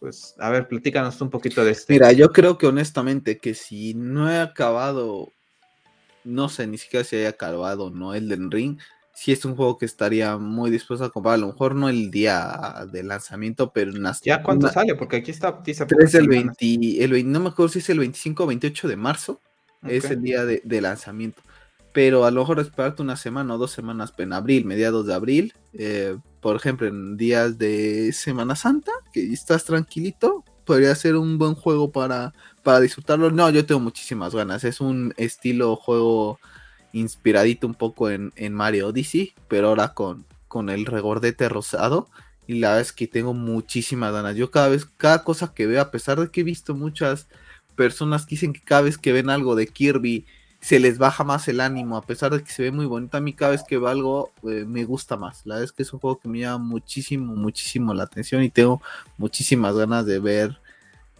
pues a ver, platícanos un poquito de este.
Mira, yo creo que honestamente que si no he acabado, no sé ni siquiera si haya acabado no Elden Ring, sí es un juego que estaría muy dispuesto a comprar. A lo mejor no el día de lanzamiento, pero en
las, ¿Ya cuándo sale? Porque aquí está.
el 20, el no me acuerdo si es el 25 o 28 de marzo. Es el día de, lanzamiento. Pero a lo mejor esperarte una semana o dos semanas en abril, mediados de abril. Eh, por ejemplo, en días de Semana Santa, que estás tranquilito, podría ser un buen juego para, para disfrutarlo. No, yo tengo muchísimas ganas. Es un estilo juego inspiradito un poco en, Mario Odyssey, pero ahora con, con el regordete rosado. Y la verdad es que tengo muchísimas ganas. Yo cada vez, cada cosa que veo, a pesar de que he visto muchas personas que dicen que cada vez que ven algo de Kirby se les baja más el ánimo, a pesar de que se ve muy bonito. A mí cada vez que veo algo eh, me gusta más. La verdad es que es un juego que me llama muchísimo, muchísimo la atención y tengo muchísimas ganas de ver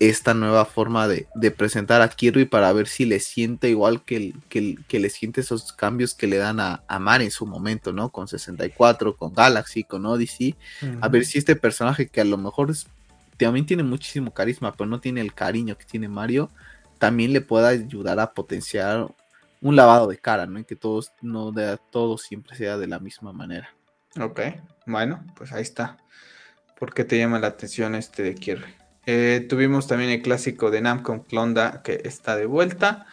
esta nueva forma de, presentar a Kirby para ver si le siente igual que, que, le siente esos cambios que le dan a, a Mar en su momento, ¿no? Con 64, con Galaxy, con Odyssey. A ver si este personaje que a lo mejor también tiene muchísimo carisma, pero no tiene el cariño que tiene Mario, también le pueda ayudar a potenciar un lavado de cara, ¿no? Y que todos, no de todo siempre sea de la misma manera.
Ok, bueno, pues ahí está. ¿Por qué te llama la atención este de Kirby? Eh, tuvimos también el clásico de Namco Clonda que está de vuelta.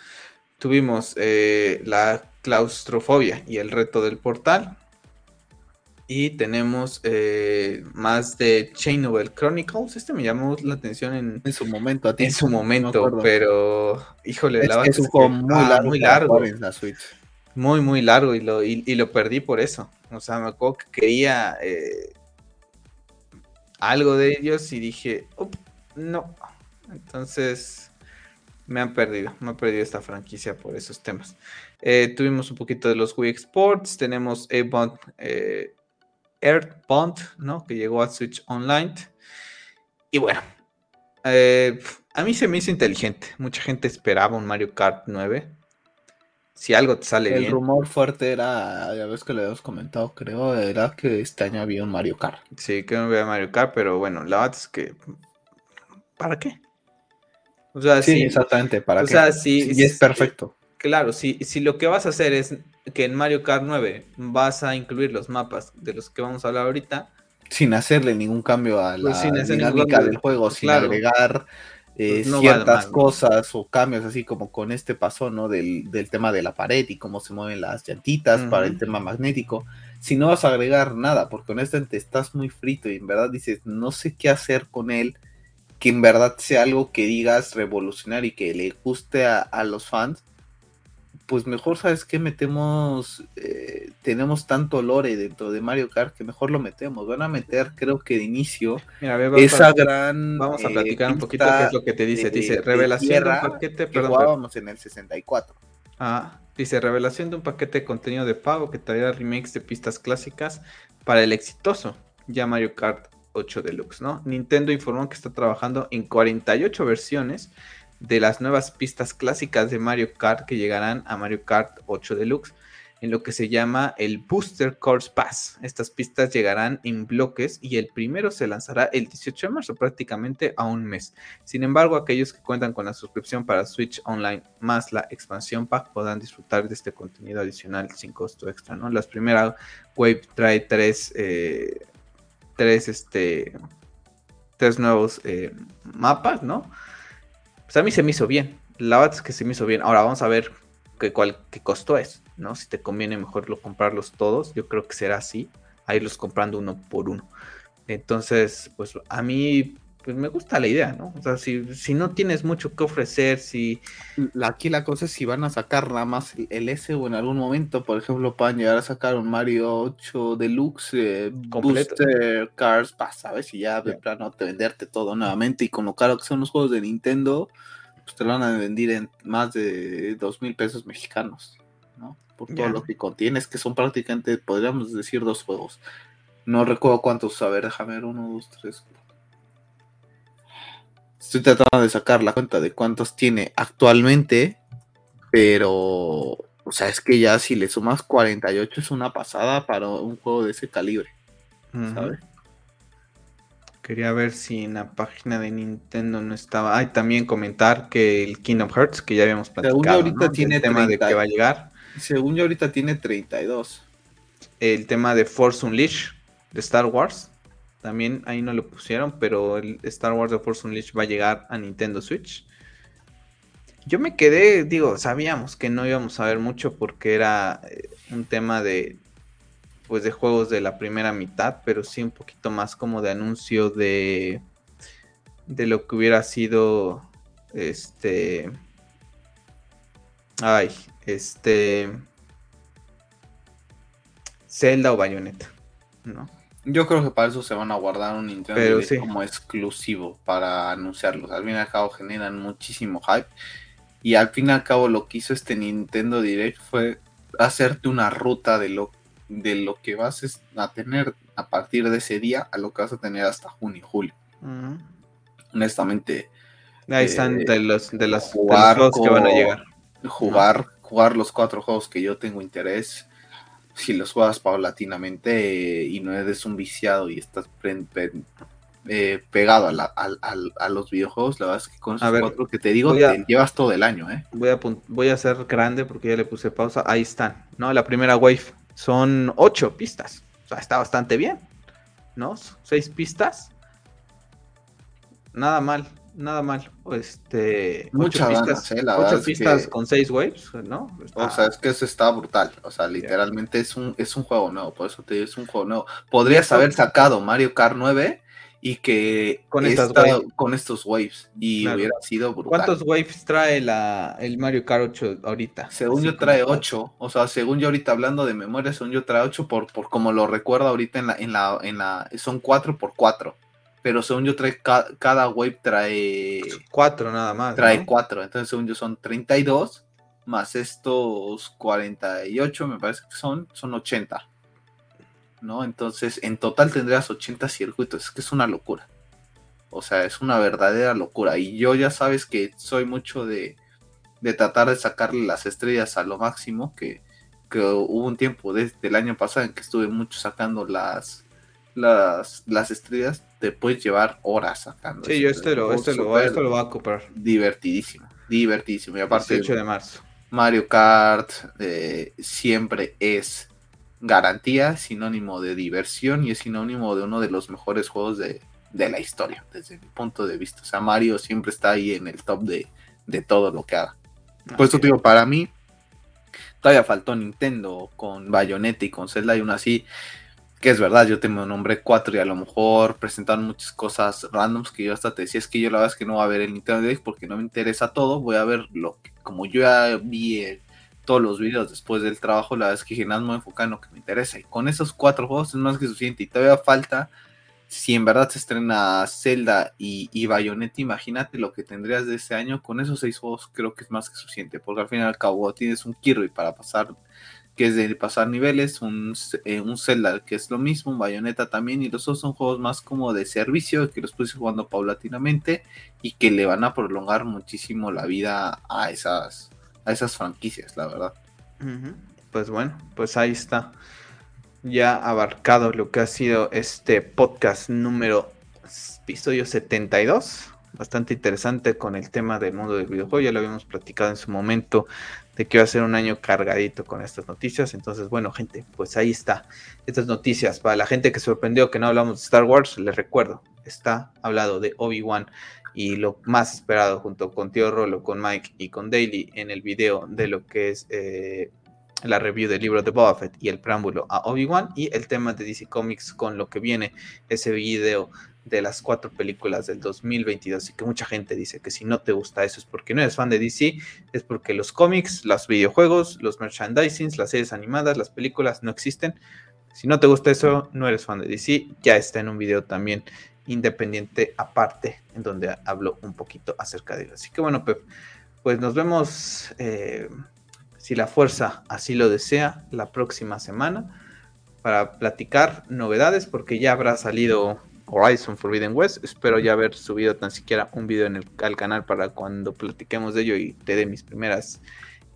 Tuvimos eh, la claustrofobia y el reto del portal. Y tenemos eh, más de Chain Novel Chronicles. Este me llamó la atención en,
su momento. A
ti, en su momento, pero híjole, la
es un juego muy ah, largo. Muy largo. En
la Switch. Muy, muy largo y lo, y, lo perdí por eso. O sea, me acuerdo que quería algo de ellos y dije, no. Entonces me han perdido, me han perdido esta franquicia por esos temas. Eh, tuvimos un poquito de los Wii Exports, tenemos A-Bond eh, Earthbound, ¿no? Que llegó a Switch Online. Y bueno, eh, a mí se me hizo inteligente. Mucha gente esperaba un Mario Kart 9. Si algo te sale
bien.
El
rumor fuerte era, ya ves que le habíamos comentado, creo, era que este año había un Mario Kart.
Sí, que no había Mario Kart, pero bueno, la verdad es que. ¿Para qué?
O sea, sí, exactamente, ¿para
o
qué?
Sea, sí,
y es perfecto.
Claro, si, si lo que vas a hacer es que en Mario Kart 9 vas a incluir los mapas de los que vamos a hablar ahorita.
Sin hacerle ningún cambio a pues la dinámica del juego, sin agregar pues eh, ciertas cosas o cambios, así como con este paso, ¿no? Del, tema de la pared y cómo se mueven las llantitas para el tema magnético. Si no vas a agregar nada, porque honestamente estás muy frito y en verdad dices, no sé qué hacer con él, que en verdad sea algo que digas revolucionar y que le guste a los fans pues mejor, ¿sabes qué? Metemos, eh, tenemos tanto lore dentro de Mario Kart que mejor lo metemos. Van a meter, creo que de inicio, esa gran...
Vamos a eh, platicar un poquito qué es lo que te dice. dice, revelación de, un paquete,
perdón. Jugábamos en el 64.
Ah, dice, revelación de un paquete de contenido de pago que traerá remakes de pistas clásicas para el exitoso ya Mario Kart 8 Deluxe, ¿no? Nintendo informó que está trabajando en 48 versiones de las nuevas pistas clásicas de Mario Kart que llegarán a Mario Kart 8 Deluxe en lo que se llama el Booster Course Pass. Estas pistas llegarán en bloques y el primero se lanzará el 18 de marzo, prácticamente a un mes. Sin embargo, aquellos que cuentan con la suscripción para Switch Online más la expansión pack podrán disfrutar de este contenido adicional sin costo extra. ¿no? Las primeras Wave trae tres, eh, tres, este, tres nuevos eh, mapas, ¿no? pues a mí se me hizo bien. La verdad es que se me hizo bien. Ahora vamos a ver qué, cuál, qué costo es, ¿no? Si te conviene mejor lo, comprarlos todos, yo creo que será así, a irlos comprando uno por uno. Entonces, pues a mí pues me gusta la idea, ¿no? O sea, si, si no tienes mucho que ofrecer, si...
Aquí la cosa es si van a sacar nada más el S o en algún momento, por ejemplo, puedan llegar a sacar un Mario 8 Deluxe eh, Booster Cars, para ¿sabes? Si ya de plano te venderte todo nuevamente y con lo caro que son los juegos de Nintendo, pues te lo van a vender en más de dos mil pesos mexicanos, ¿no? Por todo lo que contienes, que son prácticamente, podríamos decir, dos juegos. No recuerdo cuántos, a ver, déjame ver, uno, dos, tres, Estoy tratando de sacar la cuenta de cuántos tiene actualmente, pero, o sea, es que ya si le sumas 48 es una pasada para un juego de ese calibre, ¿sabes?
Quería ver si en la página de Nintendo no estaba. Hay también comentar que el Kingdom Hearts, que ya habíamos platicado.
Según ahorita tiene
el tema de que va a llegar.
Según yo ahorita tiene 32.
El tema de Force Unleashed de Star Wars. También ahí no lo pusieron, pero el Star Wars The Force Unleashed va a llegar a Nintendo Switch. Yo me quedé, digo, sabíamos que no íbamos a ver mucho porque era eh, un tema de pues de juegos de la primera mitad, pero sí un poquito más como de anuncio de de lo que hubiera sido este ay, este Zelda o Bayonetta, ¿no?
Yo creo que para eso se van a guardar un Nintendo como exclusivo para anunciarlos. Al fin y al cabo generan muchísimo hype. Y al fin y al cabo lo que hizo este Nintendo Direct fue hacerte una ruta de lo, de lo que vas a tener a partir de ese día a lo que vas a tener hasta junio y julio. Honestamente.
Ahí están eh, de los, de los, juegos que van a llegar.
Jugar, jugar los cuatro juegos que yo tengo interés si los juegas paulatinamente y no eres un viciado y estás eh, pegado a, los videojuegos, la verdad es que con esos cuatro que te digo, te llevas todo el año, ¿eh?
Voy a, voy a ser grande porque ya le puse pausa. Ahí están, ¿no? La primera wave son ocho pistas. O sea, está bastante bien, ¿no? Seis pistas. Nada mal nada mal. Este,
Muchas pistas,
eh, ocho pistas con seis waves, ¿no?
O sea, es que eso está brutal. O sea, literalmente es un, es un juego nuevo. Por eso te digo, es un juego nuevo. Podrías haber sacado Mario Kart 9 y que
con, estas
con estos waves y hubiera sido brutal.
¿Cuántos waves trae la, el Mario Kart 8 ahorita?
Según yo trae 8, o sea, según yo ahorita hablando de memoria, según yo trae 8 por, por como lo recuerdo ahorita en la, en la, en la, son 4 por 4 pero según yo trae cada wave trae
cuatro nada más.
Trae cuatro, entonces según yo son 32 más estos 48 me parece que son, son 80. ¿No? Entonces en total tendrías 80 circuitos, es que es una locura. O sea, es una verdadera locura. Y yo ya sabes que soy mucho de, de tratar de sacarle las estrellas a lo máximo, que, que hubo un tiempo desde el año pasado en que estuve mucho sacando las, las, las estrellas te puedes llevar horas sacando.
Sí, yo este lo, este lo, esto lo voy a comprar.
Divertidísimo, divertidísimo. Y aparte,
18 de marzo.
Mario Kart eh, siempre es garantía, sinónimo de diversión y es sinónimo de uno de los mejores juegos de, la historia, desde mi punto de vista. O sea, Mario siempre está ahí en el top de, todo lo que haga. Por eso digo, para mí, todavía faltó Nintendo con Bayonetta y con Zelda y aún así que es verdad, yo te nombré cuatro y a lo mejor presentaron muchas cosas randoms que yo hasta te decía, es que yo la verdad es que no voy a ver el Nintendo Direct porque no me interesa todo, voy a ver lo que, como yo ya vi eh, todos los videos después del trabajo, la verdad es que me voy en lo que me interesa y con esos cuatro juegos es más que suficiente y todavía falta, si en verdad se estrena Zelda y, y Bayonetta, imagínate lo que tendrías de ese año, con esos seis juegos creo que es más que suficiente, porque al fin y al cabo tienes un Kirby para pasar que es de pasar niveles, un, eh, un Zelda que es lo mismo, un Bayonetta también, y los dos son juegos más como de servicio, que los puse jugando paulatinamente y que le van a prolongar muchísimo la vida a esas, a esas franquicias, la verdad.
Pues bueno, pues ahí está. Ya abarcado lo que ha sido este podcast número episodio 72 bastante interesante con el tema del mundo del videojuego. Ya lo habíamos platicado en su momento de que iba a ser un año cargadito con estas noticias. Entonces, bueno, gente, pues ahí está. Estas noticias. Para la gente que sorprendió que no hablamos de Star Wars, les recuerdo, está hablado de Obi-Wan y lo más esperado junto con Tío Rolo, con Mike y con Daily en el video de lo que es eh, la review del libro de Boba Fett y el preámbulo a Obi-Wan y el tema de DC Comics con lo que viene ese video de las cuatro películas del 2022 y que mucha gente dice que si no te gusta eso es porque no eres fan de DC, es porque los cómics, los videojuegos, los merchandisings, las series animadas, las películas no existen. Si no te gusta eso, no eres fan de DC, ya está en un video también independiente aparte en donde hablo un poquito acerca de ello. Así que bueno, pues nos vemos, eh, si la fuerza así lo desea, la próxima semana para platicar novedades porque ya habrá salido Horizon Forbidden West. Espero ya haber subido tan siquiera un video en el al canal para cuando platiquemos de ello y te dé mis primeras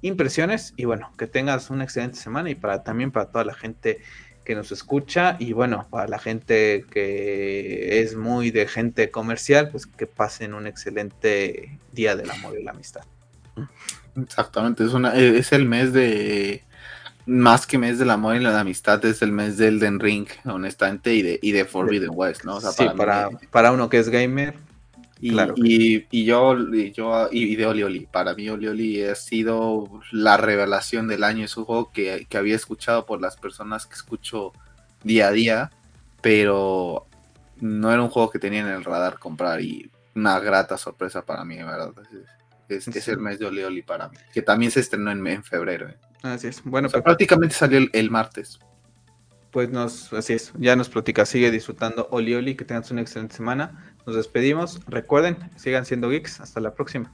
impresiones. Y bueno, que tengas una excelente semana y para también para toda la gente que nos escucha y bueno, para la gente que es muy de gente comercial, pues que pasen un excelente día del amor y la amistad.
Exactamente, es, una, es el mes de más que mes del amor y la amistad es el mes del Den Ring, honestamente, y de, y de Forbidden West, ¿no?
sí, para, para, uno que es gamer.
Y, claro. y, y, yo, y yo, y de Oli Oli, para mí Oli Oli ha sido la revelación del año, es un juego que, que había escuchado por las personas que escucho día a día, pero no era un juego que tenía en el radar comprar y una grata sorpresa para mí, ¿verdad? Es, es, el mes de Oli Oli para mí, que también se estrenó en, en febrero. ¿eh?
Así es. Bueno,
pues, prácticamente salió el, martes.
Pues nos, así es, ya nos platica, sigue disfrutando Oli Oli, que tengas una excelente semana. Nos despedimos. Recuerden, sigan siendo geeks. Hasta la próxima.